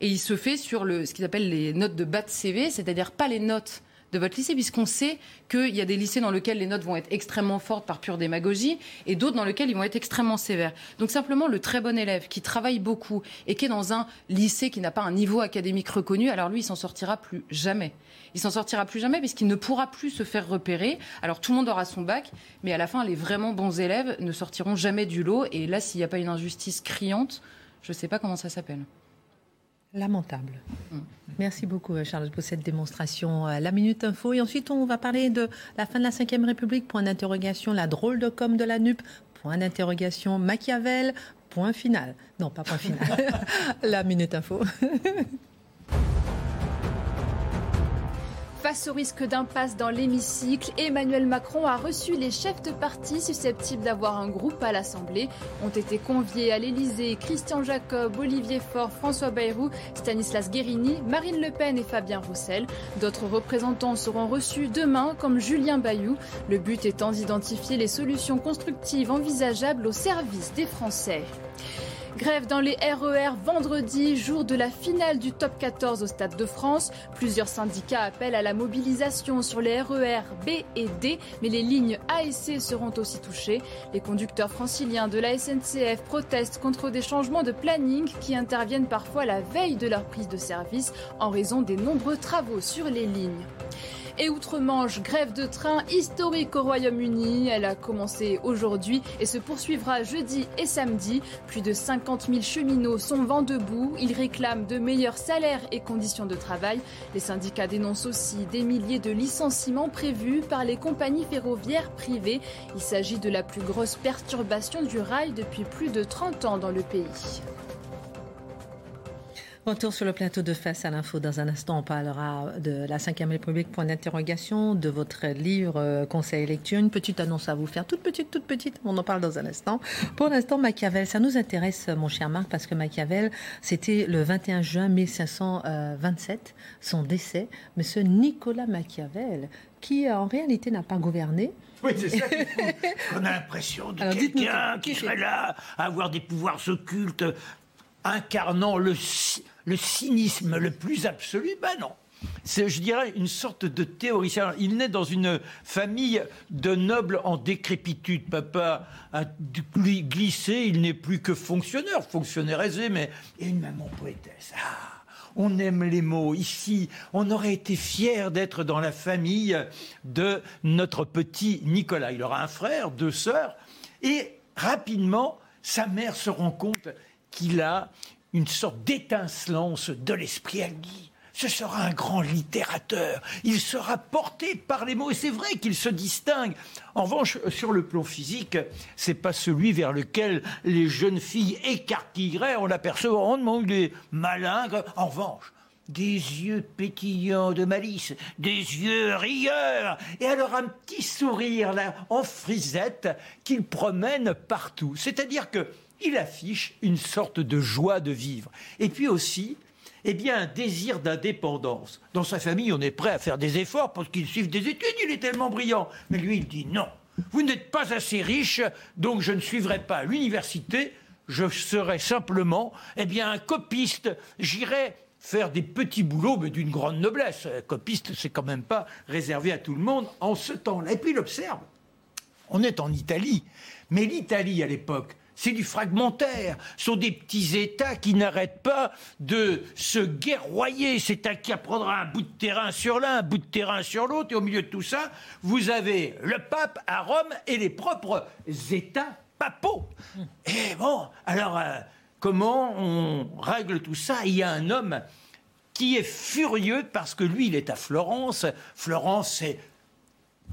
F: et il se fait sur le, ce qu'ils appellent les notes de bas de CV, c'est-à-dire pas les notes de votre lycée, puisqu'on sait qu'il y a des lycées dans lesquels les notes vont être extrêmement fortes par pure démagogie, et d'autres dans lesquels ils vont être extrêmement sévères. Donc simplement, le très bon élève qui travaille beaucoup et qui est dans un lycée qui n'a pas un niveau académique reconnu, alors lui, il s'en sortira plus jamais. Il s'en sortira plus jamais puisqu'il ne pourra plus se faire repérer. Alors tout le monde aura son bac, mais à la fin, les vraiment bons élèves ne sortiront jamais du lot. Et là, s'il n'y a pas une injustice criante, je ne sais pas comment ça s'appelle.
A: Lamentable. Mm. Merci beaucoup, euh, Charles, pour cette démonstration. Euh, la Minute Info. Et ensuite, on va parler de la fin de la Ve République. Point d'interrogation, la drôle de com de la NUP. Point d'interrogation, Machiavel. Point final. Non, pas point final. la Minute Info.
B: Face au risque d'impasse dans l'hémicycle, Emmanuel Macron a reçu les chefs de parti susceptibles d'avoir un groupe à l'Assemblée. Ont été conviés à l'Elysée Christian Jacob, Olivier Faure, François Bayrou, Stanislas Guérini, Marine Le Pen et Fabien Roussel. D'autres représentants seront reçus demain, comme Julien Bayou. Le but étant d'identifier les solutions constructives envisageables au service des Français. Grève dans les RER e vendredi, jour de la finale du top 14 au Stade de France. Plusieurs syndicats appellent à la mobilisation sur les RER e B et D, mais les lignes A et C seront aussi touchées. Les conducteurs franciliens de la SNCF protestent contre des changements de planning qui interviennent parfois la veille de leur prise de service en raison des nombreux travaux sur les lignes. Et outre-Manche, grève de train historique au Royaume-Uni. Elle a commencé aujourd'hui et se poursuivra jeudi et samedi. Plus de 50 000 cheminots sont vent debout. Ils réclament de meilleurs salaires et conditions de travail. Les syndicats dénoncent aussi des milliers de licenciements prévus par les compagnies ferroviaires privées. Il s'agit de la plus grosse perturbation du rail depuis plus de 30 ans dans le pays.
A: Retour sur le plateau de Face à l'info. Dans un instant, on parlera de la 5e République, point d'interrogation, de votre livre euh, Conseil lecture. Une petite annonce à vous faire, toute petite, toute petite. On en parle dans un instant. Pour l'instant, Machiavel, ça nous intéresse, mon cher Marc, parce que Machiavel, c'était le 21 juin 1527, son décès. Mais ce Nicolas Machiavel, qui en réalité n'a pas gouverné,
D: oui, c'est ça On a l'impression de quelqu'un qui serait là à avoir des pouvoirs occultes incarnant le, le cynisme le plus absolu? Ben non. C'est, je dirais, une sorte de théoricien. Il naît dans une famille de nobles en décrépitude. Papa a glissé, il n'est plus que fonctionnaire, fonctionnaire aisé, mais et une maman poétesse. Ah, on aime les mots. Ici, on aurait été fier d'être dans la famille de notre petit Nicolas. Il aura un frère, deux sœurs, et rapidement, sa mère se rend compte qu'il a une sorte d'étincelance de l'esprit. Dit ce sera un grand littérateur. Il sera porté par les mots. Et c'est vrai qu'il se distingue. En revanche, sur le plan physique, c'est pas celui vers lequel les jeunes filles écarquilleraient On l'aperçoit rondement, il est. En revanche, des yeux pétillants de malice, des yeux rieurs, et alors un petit sourire là, en frisette qu'il promène partout. C'est-à-dire que il affiche une sorte de joie de vivre. Et puis aussi, eh bien, un désir d'indépendance. Dans sa famille, on est prêt à faire des efforts pour qu'il suive des études, il est tellement brillant. Mais lui, il dit non. Vous n'êtes pas assez riche, donc je ne suivrai pas l'université, je serai simplement, eh bien, un copiste. J'irai faire des petits boulots, mais d'une grande noblesse. Copiste, c'est quand même pas réservé à tout le monde en ce temps-là. Et puis il observe. On est en Italie, mais l'Italie à l'époque, c'est du fragmentaire. Ce sont des petits États qui n'arrêtent pas de se guerroyer. C'est un qui apprendra un bout de terrain sur l'un, un bout de terrain sur l'autre. Et au milieu de tout ça, vous avez le pape à Rome et les propres États papaux. Et bon, alors, euh, comment on règle tout ça? Il y a un homme qui est furieux parce que lui, il est à Florence. Florence, c'est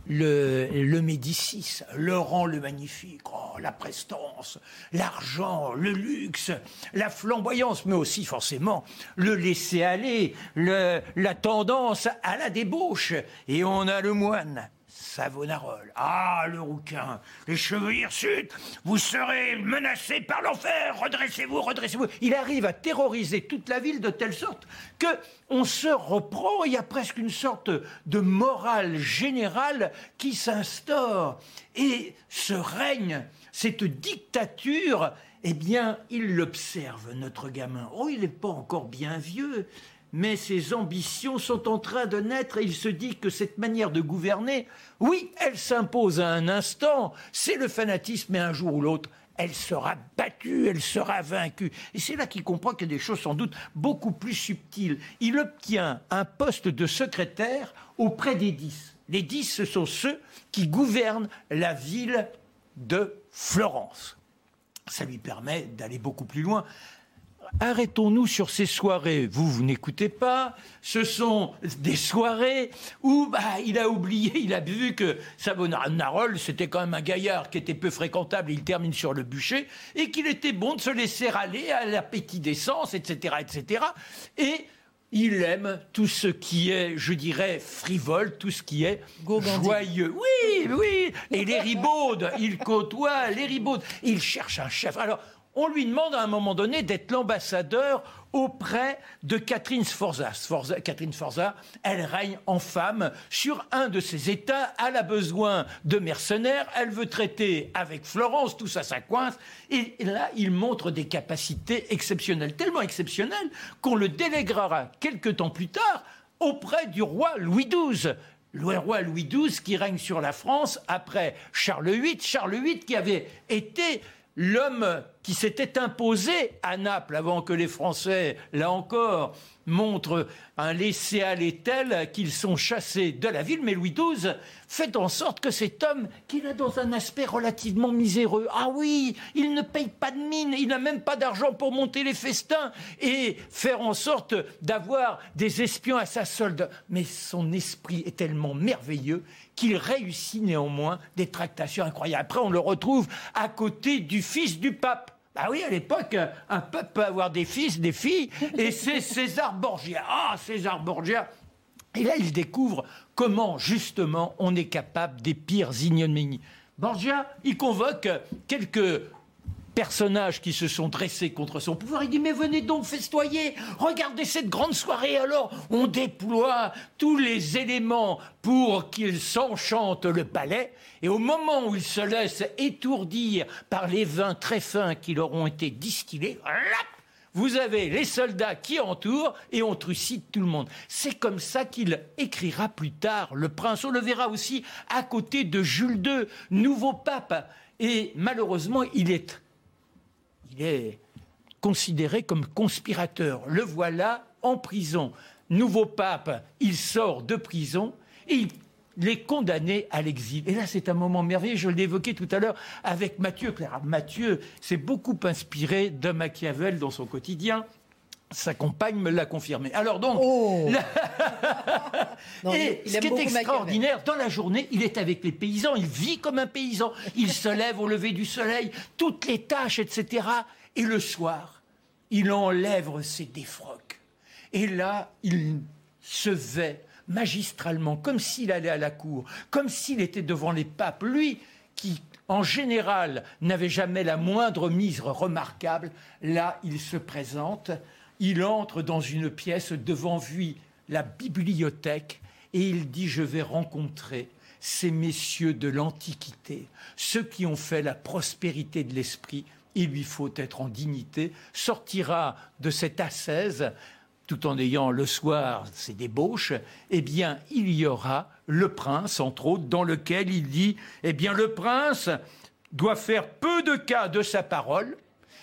D: le, le Médicis, Laurent le Magnifique, oh, la prestance, l'argent, le luxe, la flamboyance, mais aussi forcément le laisser-aller, la tendance à la débauche. Et on a le moine, Savonarole. Ah, le rouquin, les cheveux hirsutes, vous serez menacés par l'enfer, redressez-vous, redressez-vous. Il arrive à terroriser toute la ville de telle sorte que on se reprend, il y a presque une sorte de morale générale qui s'instaure. Et ce règne, cette dictature, eh bien, il l'observe, notre gamin. Oh, il n'est pas encore bien vieux, mais ses ambitions sont en train de naître et il se dit que cette manière de gouverner, oui, elle s'impose à un instant, c'est le fanatisme et un jour ou l'autre, elle sera battue, elle sera vaincue. Et c'est là qu'il comprend qu'il y a des choses sans doute beaucoup plus subtiles. Il obtient un poste de secrétaire auprès des dix. Les dix, ce sont ceux qui gouvernent la ville de Florence. Ça lui permet d'aller beaucoup plus loin arrêtons-nous sur ces soirées. Vous, vous n'écoutez pas. Ce sont des soirées où bah, il a oublié, il a vu que Savonarole, c'était quand même un gaillard qui était peu fréquentable, il termine sur le bûcher, et qu'il était bon de se laisser aller à l'appétit d'essence, etc., etc. Et il aime tout ce qui est, je dirais, frivole, tout ce qui est joyeux. Oui, oui. Et les ribaudes, il côtoie les ribaudes. Il cherche un chef. Alors, on lui demande à un moment donné d'être l'ambassadeur auprès de Catherine Sforza. Catherine Sforza, elle règne en femme sur un de ses États. Elle a besoin de mercenaires. Elle veut traiter avec Florence. Tout ça, ça coince. Et là, il montre des capacités exceptionnelles, tellement exceptionnelles qu'on le déléguera quelque temps plus tard auprès du roi Louis XII le roi Louis XII qui règne sur la France après Charles VIII, Charles VIII qui avait été l'homme qui s'était imposé à Naples avant que les Français, là encore, montrent un laisser-aller tel qu'ils sont chassés de la ville. Mais Louis XII fait en sorte que cet homme, qu'il a dans un aspect relativement miséreux, ah oui, il ne paye pas de mine, il n'a même pas d'argent pour monter les festins et faire en sorte d'avoir des espions à sa solde. Mais son esprit est tellement merveilleux qu'il réussit néanmoins des tractations incroyables. Après, on le retrouve à côté du fils du pape. Ah oui, à l'époque, un peuple peut avoir des fils, des filles, et c'est César Borgia. Ah, César Borgia Et là, il découvre comment, justement, on est capable des pires ignominies. Borgia, il convoque quelques personnages qui se sont dressés contre son pouvoir. Il dit mais venez donc festoyer, regardez cette grande soirée. Alors on déploie tous les éléments pour qu'il s'enchante le palais. Et au moment où il se laisse étourdir par les vins très fins qui leur ont été distillés, vous avez les soldats qui entourent et on trucide tout le monde. C'est comme ça qu'il écrira plus tard Le Prince. On le verra aussi à côté de Jules II, nouveau pape. Et malheureusement, il est il est considéré comme conspirateur. Le voilà en prison. Nouveau pape, il sort de prison et il est condamné à l'exil. Et là, c'est un moment merveilleux. Je l'ai évoqué tout à l'heure avec Mathieu. Mathieu s'est beaucoup inspiré de Machiavel dans son quotidien. Sa compagne me l'a confirmé. Alors donc, oh. et ce qui est extraordinaire, dans la journée, il est avec les paysans, il vit comme un paysan, il se lève au lever du soleil, toutes les tâches, etc. Et le soir, il enlève ses défroques. Et là, il se vêt magistralement, comme s'il allait à la cour, comme s'il était devant les papes. Lui, qui en général n'avait jamais la moindre mise remarquable, là, il se présente il entre dans une pièce devant lui, la bibliothèque, et il dit Je vais rencontrer ces messieurs de l'Antiquité, ceux qui ont fait la prospérité de l'esprit. Il lui faut être en dignité, sortira de cette ascèse tout en ayant le soir ses débauches, eh bien, il y aura le prince, entre autres, dans lequel il dit, eh bien, le prince doit faire peu de cas de sa parole,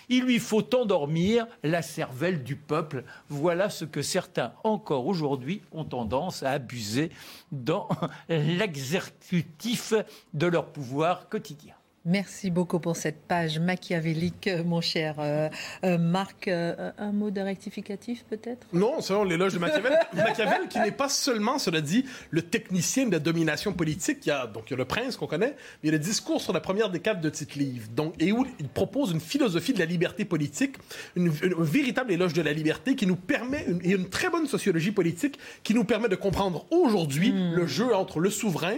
D: il lui faut endormir la cervelle du peuple. Voilà ce que certains, encore aujourd'hui, ont tendance à abuser dans l'exécutif de leur pouvoir quotidien.
A: Merci beaucoup pour cette page machiavélique, euh, mon cher euh, euh, Marc. un mot de rectificatif, peut-être?
C: Non, selon l'éloge de Machiavel. Machiavel, qui n'est pas seulement, cela dit, le technicien de la domination politique. Il y a, donc, il y a le prince qu'on connaît, mais il y a le discours sur la première décade de Tite-Livre. Donc, et où il propose une philosophie de la liberté politique, une, un véritable éloge de la liberté qui nous permet, une, et une très bonne sociologie politique qui nous permet de comprendre aujourd'hui hmm. le jeu entre le souverain,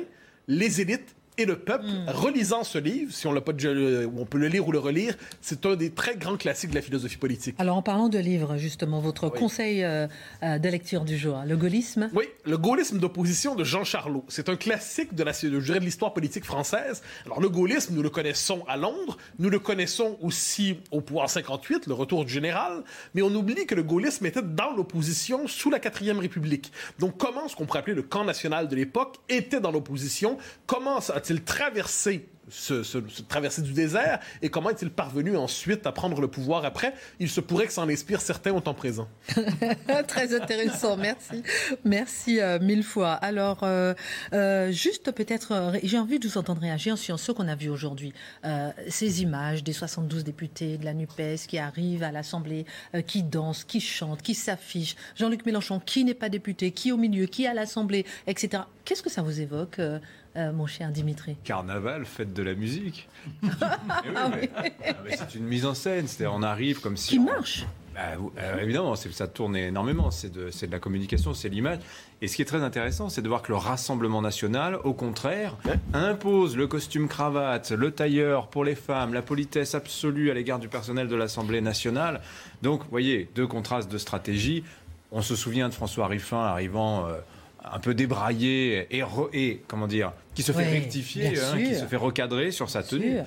C: les élites et le peuple, hmm. relisant ce livre, si on l'a pas déjà, on peut le lire ou le relire, c'est un des très grands classiques de la philosophie politique.
A: Alors, en parlant de livres, justement, votre conseil euh, euh, de lecture du jour, le gaullisme?
C: Oui, le gaullisme d'opposition de Jean Charlot. C'est un classique de la, de l'histoire politique française. Alors, le gaullisme, nous le connaissons à Londres, nous le connaissons aussi au pouvoir 58, le retour du général, mais on oublie que le gaullisme était dans l'opposition sous la quatrième République. Donc, comment ce qu'on pourrait appeler le camp national de l'époque était dans l'opposition? Comment a il traversé ce, ce, traversée du désert et comment est-il parvenu ensuite à prendre le pouvoir après? Il se pourrait que ça en inspire certains au temps présent.
A: Très intéressant, merci. Merci euh, mille fois. Alors, euh, euh, juste peut-être, j'ai envie de vous entendre réagir sur ce qu'on a vu aujourd'hui. ces images des 72 députés de la NUPES qui arrivent à l'Assemblée, qui dansent, qui chantent, qui s'affichent. Jean-Luc Mélenchon, qui n'est pas député, qui au milieu, qui à l'Assemblée, etc. Qu'est-ce que ça vous évoque euh, mon cher Dimitri?
E: Carnaval, fête de la musique. Ah c'est une mise en scène, c'est-à-dire on arrive comme si...
A: Qui marche
E: bah, euh, évidemment, ça tourne énormément, c'est de, de, la communication, c'est l'image. Et ce qui est très intéressant, c'est de voir que le Rassemblement national, au contraire, impose le costume cravate, le tailleur pour les femmes, la politesse absolue à l'égard du personnel de l'Assemblée nationale. Donc, vous voyez, deux contrastes de stratégie. On se souvient de François Ruffin arrivant... Euh, un peu débraillé et, et comment dire, qui se fait rectifier, hein, qui se fait recadrer sur sa tenue.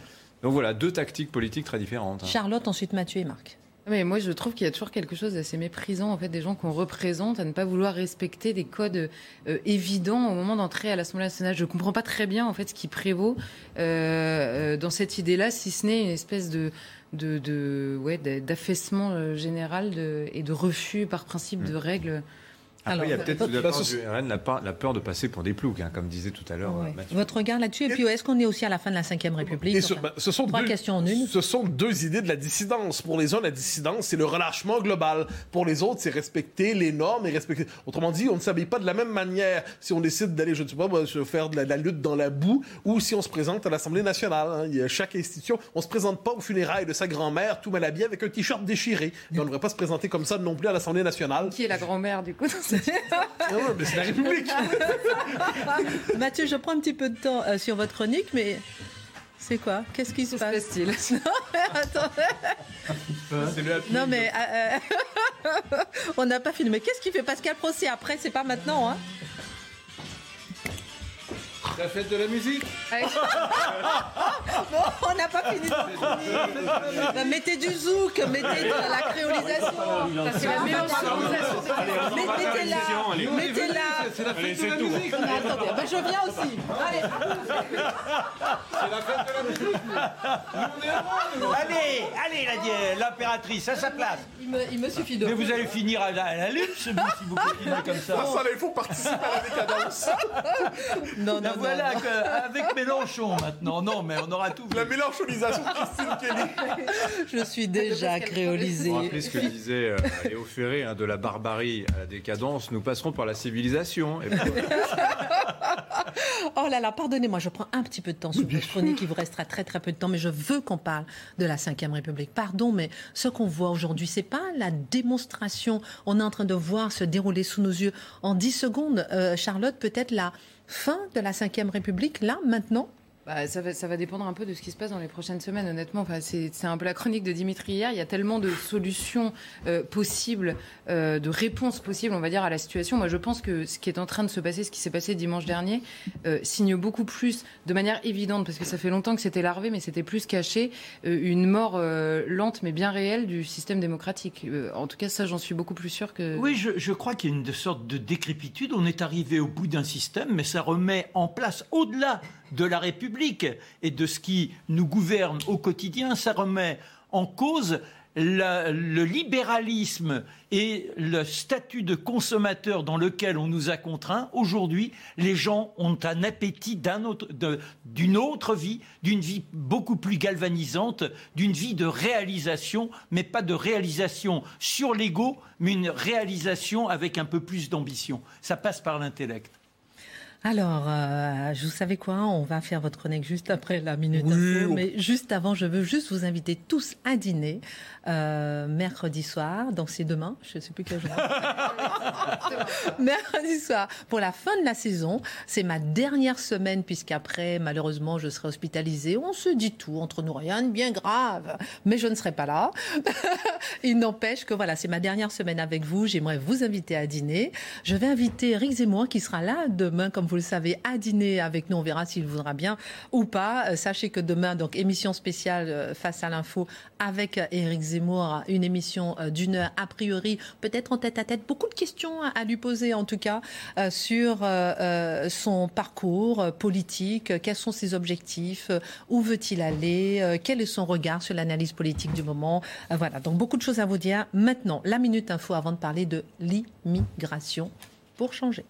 E: Donc voilà, deux tactiques politiques très différentes. Hein.
A: Charlotte, ensuite Mathieu et Marc.
F: Mais moi, je trouve qu'il y a toujours quelque chose d'assez méprisant, en fait, des gens qu'on représente à ne pas vouloir respecter des codes euh, évidents au moment d'entrer à l'Assemblée nationale. Je ne comprends pas très bien, en fait, ce qui prévaut euh, euh, dans cette idée-là, si ce n'est une espèce de de, ouais, d'affaissement général et de refus par principe de mm. règles
E: après, il y a peut-être la, la, peur de passer pour des ploucs, hein, comme disait tout à l'heure.
A: Euh, Votre regard là-dessus, et puis est-ce qu'on est aussi à la fin de la Ve République?
C: Ce, bah, ce, sont deux, questions en une. Ce sont deux idées de la dissidence. Pour les uns, la dissidence, c'est le relâchement global. Pour les autres, c'est respecter les normes et respecter. Autrement dit, on ne s'habille pas de la même manière si on décide d'aller, je ne sais pas, faire de la, lutte dans la boue ou si on se présente à l'Assemblée nationale. Hein. Il y a chaque institution. On ne se présente pas aux funérailles de sa grand-mère tout mal habillé avec un t-shirt déchiré. on ne devrait pas se présenter comme ça non plus à l'Assemblée nationale.
F: Qui est la grand-mère du coup
C: ah mais c'est la République.
A: Mathieu, je prends un petit peu de temps euh, sur votre chronique, mais c'est quoi? Qu'est-ce qui se passe? Non, mais attendez. Non, mais euh, euh, on n'a pas filmé. Qu'est-ce qui fait Pascal Procès après? C'est pas maintenant, hein?
E: La fête de la musique
A: Bon, on n'a pas fini de bah, Mettez du zouk, mettez de la créolisation. C'est la Mettez-la. Mettez-la.
E: C'est la fête de la musique.
A: Attendez, bah, je viens aussi. Allez.
E: C'est la fête de la musique.
D: Allez, allez, l'impératrice, à sa place.
A: Il me, suffit de.
D: Mais vous allez finir à la, à la lutte, si vous continuez comme ça.
C: Ah, ça, il faut participer à la décadence.
A: Non, non,
D: voilà, avec Mélenchon maintenant. Non, mais on aura tout.
C: La mélenchonisation de Christine Kelly.
A: Je suis déjà créolisée.
E: Vous rappelez ce que disait euh, Léo Ferré, hein, de la barbarie à la décadence, nous passerons par la civilisation.
A: oh là là, pardonnez-moi, je prends un petit peu de temps sur votre chronique, il vous restera très très peu de temps, mais je veux qu'on parle de la Ve République. Pardon, mais ce qu'on voit aujourd'hui, c'est pas la démonstration. On est en train de voir se dérouler sous nos yeux en 10 secondes. Euh, Charlotte, peut-être la fin de la Ve République, là, maintenant
F: bah, ça, va, dépendre un peu de ce qui se passe dans les prochaines semaines, honnêtement. C'est un peu la chronique de Dimitri hier. Il y a tellement de solutions euh, possibles, euh, de réponses possibles, on va dire, à la situation. Moi, je pense que ce qui est en train de se passer, ce qui s'est passé dimanche dernier, euh, signe beaucoup plus, de manière évidente, parce que ça fait longtemps que c'était larvé, mais c'était plus caché, une mort lente mais bien réelle du système démocratique. En tout cas, ça, j'en suis beaucoup plus sûr que.
D: Oui, je crois qu'il y a une sorte de décrépitude. On est arrivé au bout d'un système, mais ça remet en place, au-delà de la République et de ce qui nous gouverne au quotidien, ça remet en cause le, libéralisme et le statut de consommateur dans lequel on nous a contraints, aujourd'hui, les gens ont un appétit d'une autre, vie, d'une vie beaucoup plus galvanisante, d'une vie de réalisation, mais pas de réalisation sur l'ego, mais une réalisation avec un peu plus d'ambition. Ça passe par l'intellect.
A: Alors, euh, je vous savez quoi? On va faire votre chronique juste après la minute info, mais juste avant, je veux juste vous inviter tous à dîner euh, mercredi soir, donc c'est demain, je ne sais plus quel jour. mercredi soir, pour la fin de la saison. C'est ma dernière semaine, puisqu'après, malheureusement, je serai hospitalisée. On se dit tout, entre nous, rien de bien grave, mais je ne serai pas là. Il n'empêche que voilà, c'est ma dernière semaine avec vous. J'aimerais vous inviter à dîner. Je vais inviter Eric Zemmour, qui sera là demain, comme vous le savez, à dîner avec nous. On verra s'il voudra bien ou pas. Euh, sachez que demain, donc, émission spéciale euh, face à l'info avec Eric Zemmour Zemmour, une émission euh, d'une heure, a priori, peut-être en tête à tête, beaucoup de questions à lui poser en tout cas euh, sur euh, son parcours politique, quels sont ses objectifs, où veut-il aller, quel est son regard sur l'analyse politique du moment? Voilà, donc beaucoup de choses à vous dire. Maintenant, la minute info avant de parler de l'immigration pour changer.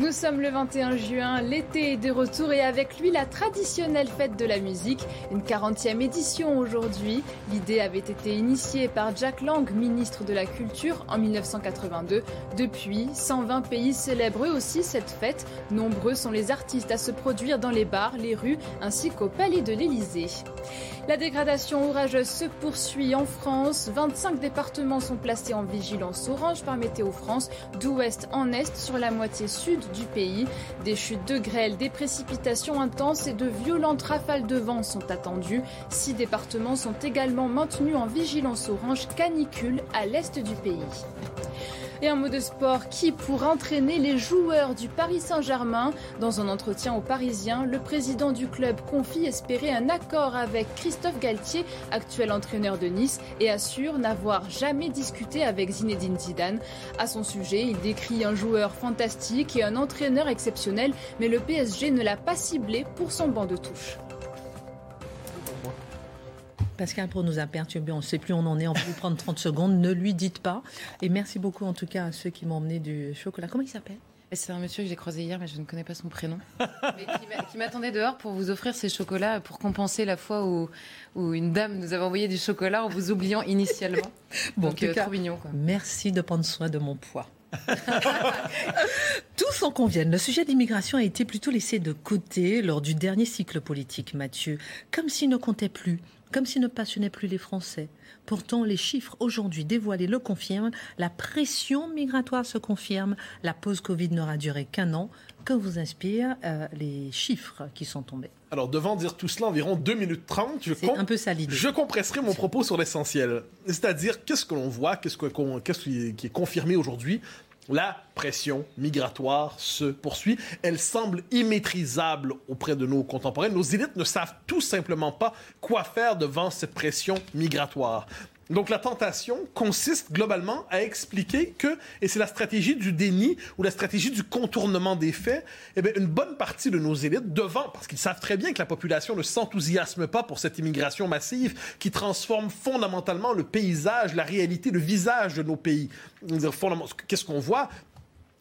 B: Nous sommes le 21 juin, l'été est de retour et avec lui la traditionnelle fête de la musique, une 40e édition aujourd'hui. L'idée avait été initiée par Jack Lang, ministre de la Culture, en 1982. Depuis, 120 pays célèbrent eux aussi cette fête. Nombreux sont les artistes à se produire dans les bars, les rues ainsi qu'au palais de l'Élysée. La dégradation orageuse se poursuit en France. 25 départements sont placés en vigilance orange par Météo France, d'ouest en est sur la moitié sud du pays. Des chutes de grêle, des précipitations intenses et de violentes rafales de vent sont attendues. Six départements sont également maintenus en vigilance orange canicule à l'est du pays. Et un mot de sport qui pour entraîner les joueurs du Paris Saint-Germain. Dans un entretien aux Parisiens, le président du club confie espérer un accord avec Christophe Galtier, actuel entraîneur de Nice, et assure n'avoir jamais discuté avec Zinedine Zidane. À son sujet, il décrit un joueur fantastique et un entraîneur exceptionnel, mais le PSG ne l'a pas ciblé pour son banc de touche.
A: Pascal, pour nous a on ne sait plus où on en est, on va lui prendre 30 secondes, ne lui dites pas. Et merci beaucoup en tout cas à ceux qui m'ont emmené du chocolat. Comment il s'appelle?
F: C'est un monsieur que j'ai croisé hier, mais je ne connais pas son prénom. mais qui m'attendait dehors pour vous offrir ces chocolats pour compenser la fois où, où une dame nous avait envoyé du chocolat en vous oubliant initialement. bon, Donc, euh, trop mignon.
A: Merci de prendre soin de mon poids. Tous en conviennent, le sujet de l'immigration a été plutôt laissé de côté lors du dernier cycle politique, Mathieu, comme s'il ne comptait plus, comme s'il ne passionnait plus les Français. Pourtant, les chiffres aujourd'hui dévoilés le confirment, la pression migratoire se confirme, la pause Covid n'aura duré qu'un an. Que vous inspirent euh, les chiffres qui sont tombés
C: alors, devant dire tout cela, environ 2 minutes 30, je,
A: un peu
C: je compresserai mon propos sur l'essentiel. C'est-à-dire, qu'est-ce que l'on voit, qu'est-ce, qui est confirmé aujourd'hui la pression migratoire se poursuit. Elle semble immaîtrisable auprès de nos contemporains. Nos élites ne savent tout simplement pas quoi faire devant cette pression migratoire. Donc la tentation consiste globalement à expliquer que, et c'est la stratégie du déni ou la stratégie du contournement des faits, eh bien, une bonne partie de nos élites, devant, parce qu'ils savent très bien que la population ne s'enthousiasme pas pour cette immigration massive qui transforme fondamentalement le paysage, la réalité, le visage de nos pays. Qu'est-ce qu'on voit?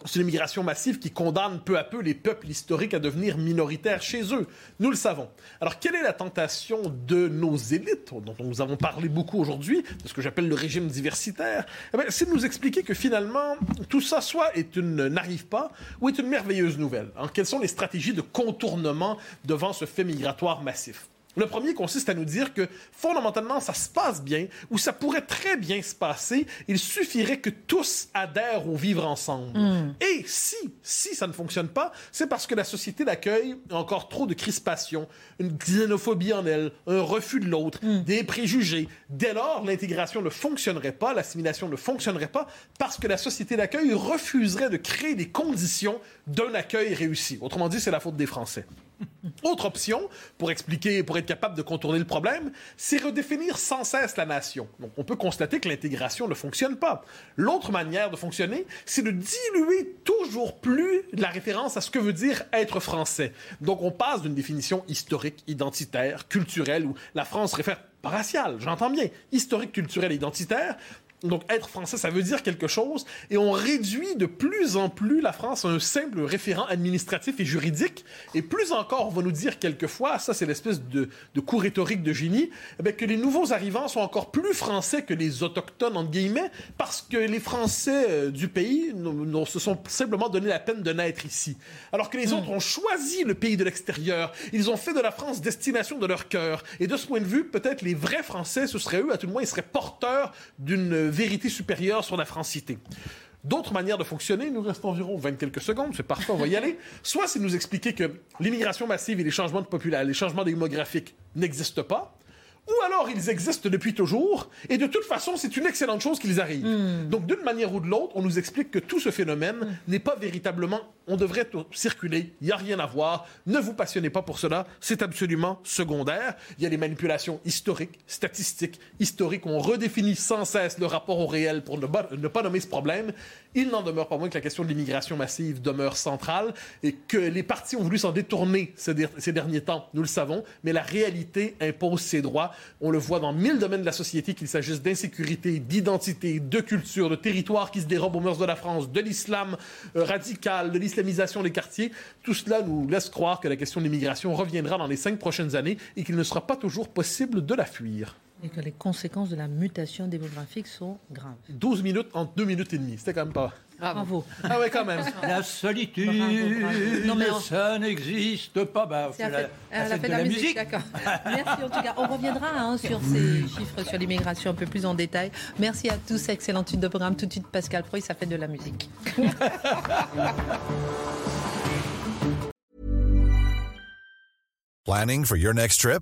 C: C'est l'immigration massive qui condamne peu à peu les peuples historiques à devenir minoritaires chez eux. Nous le savons. Alors, quelle est la tentation de nos élites, dont nous avons parlé beaucoup aujourd'hui, de ce que j'appelle le régime diversitaire? Eh C'est de nous expliquer que finalement, tout ça soit n'arrive pas ou est une merveilleuse nouvelle. Hein. Quelles sont les stratégies de contournement devant ce fait migratoire massif? Le premier consiste à nous dire que fondamentalement, ça se passe bien ou ça pourrait très bien se passer. Il suffirait que tous adhèrent au vivre ensemble. Hmm. Et si, si ça ne fonctionne pas, c'est parce que la société d'accueil a encore trop de crispation, une xénophobie en elle, un refus de l'autre, hmm. des préjugés. Dès lors, l'intégration ne fonctionnerait pas, l'assimilation ne fonctionnerait pas parce que la société d'accueil refuserait de créer des conditions d'un accueil réussi. Autrement dit, c'est la faute des Français. Autre option, pour expliquer, pour être capable de contourner le problème, c'est redéfinir sans cesse la nation. Donc, on peut constater que l'intégration ne fonctionne pas. L'autre manière de fonctionner, c'est de diluer toujours plus la référence à ce que veut dire être français. Donc, on passe d'une définition historique, identitaire, culturelle, où la France réfère raciale, j'entends bien, historique, culturelle, identitaire, donc être français, ça veut dire quelque chose, et on réduit de plus en plus la France à un simple référent administratif et juridique, et plus encore, on va nous dire quelquefois, ça c'est l'espèce de, de coup rhétorique de génie, eh que les nouveaux arrivants sont encore plus français que les autochtones, entre guillemets, parce que les Français euh, du pays se sont simplement donné la peine de naître ici. Alors que les hmm. autres ont choisi le pays de l'extérieur, ils ont fait de la France destination de leur cœur, et de ce point de vue, peut-être les vrais Français, ce seraient eux, à tout le moins, ils seraient porteurs d'une vérité supérieure sur la francité. D'autres manières de fonctionner, nous restons environ 20 quelques secondes, c'est parfait, on va y aller. Soit c'est nous expliquer que l'immigration massive et les changements de population, les changements démographiques n'existent pas, ou alors ils existent depuis toujours, et de toute façon, c'est une excellente chose qu'ils arrivent. Hmm. Donc, d'une manière ou de l'autre, on nous explique que tout ce phénomène hmm. n'est pas véritablement, on devrait circuler, il n'y a rien à voir, ne vous passionnez pas pour cela, c'est absolument secondaire. Il y a les manipulations historiques, statistiques, historiques, on redéfinit sans cesse le rapport au réel pour ne pas nommer ce problème, il n'en demeure pas moins que la question de l'immigration massive demeure centrale et que les partis ont voulu s'en détourner ces, derniers temps, nous le savons, mais la réalité impose ses droits. On le voit dans mille domaines de la société, qu'il s'agisse d'insécurité, d'identité, de culture, de territoire qui se dérobent aux mœurs de la France, de l'islam euh, radical, de l'islamisation des quartiers. Tout cela nous laisse croire que la question de l'immigration reviendra dans les cinq prochaines années et qu'il ne sera pas toujours possible de la fuir.
A: Et que les conséquences de la mutation démographique sont graves.
C: 12 minutes en 2 minutes et demie, c'était quand même pas...
A: Bravo.
C: Ah ouais, quand même.
D: La solitude, non, mais ça n'existe pas. Bah,
A: c'est la, la, de la, musique. D'accord. Merci en tout cas. On reviendra hein, sur ces chiffres sur l'immigration un peu plus en détail. Merci à tous. Excellente étude de programme. Tout de suite, Pascal Proy, ça fait de la musique.
G: Planning for your next trip?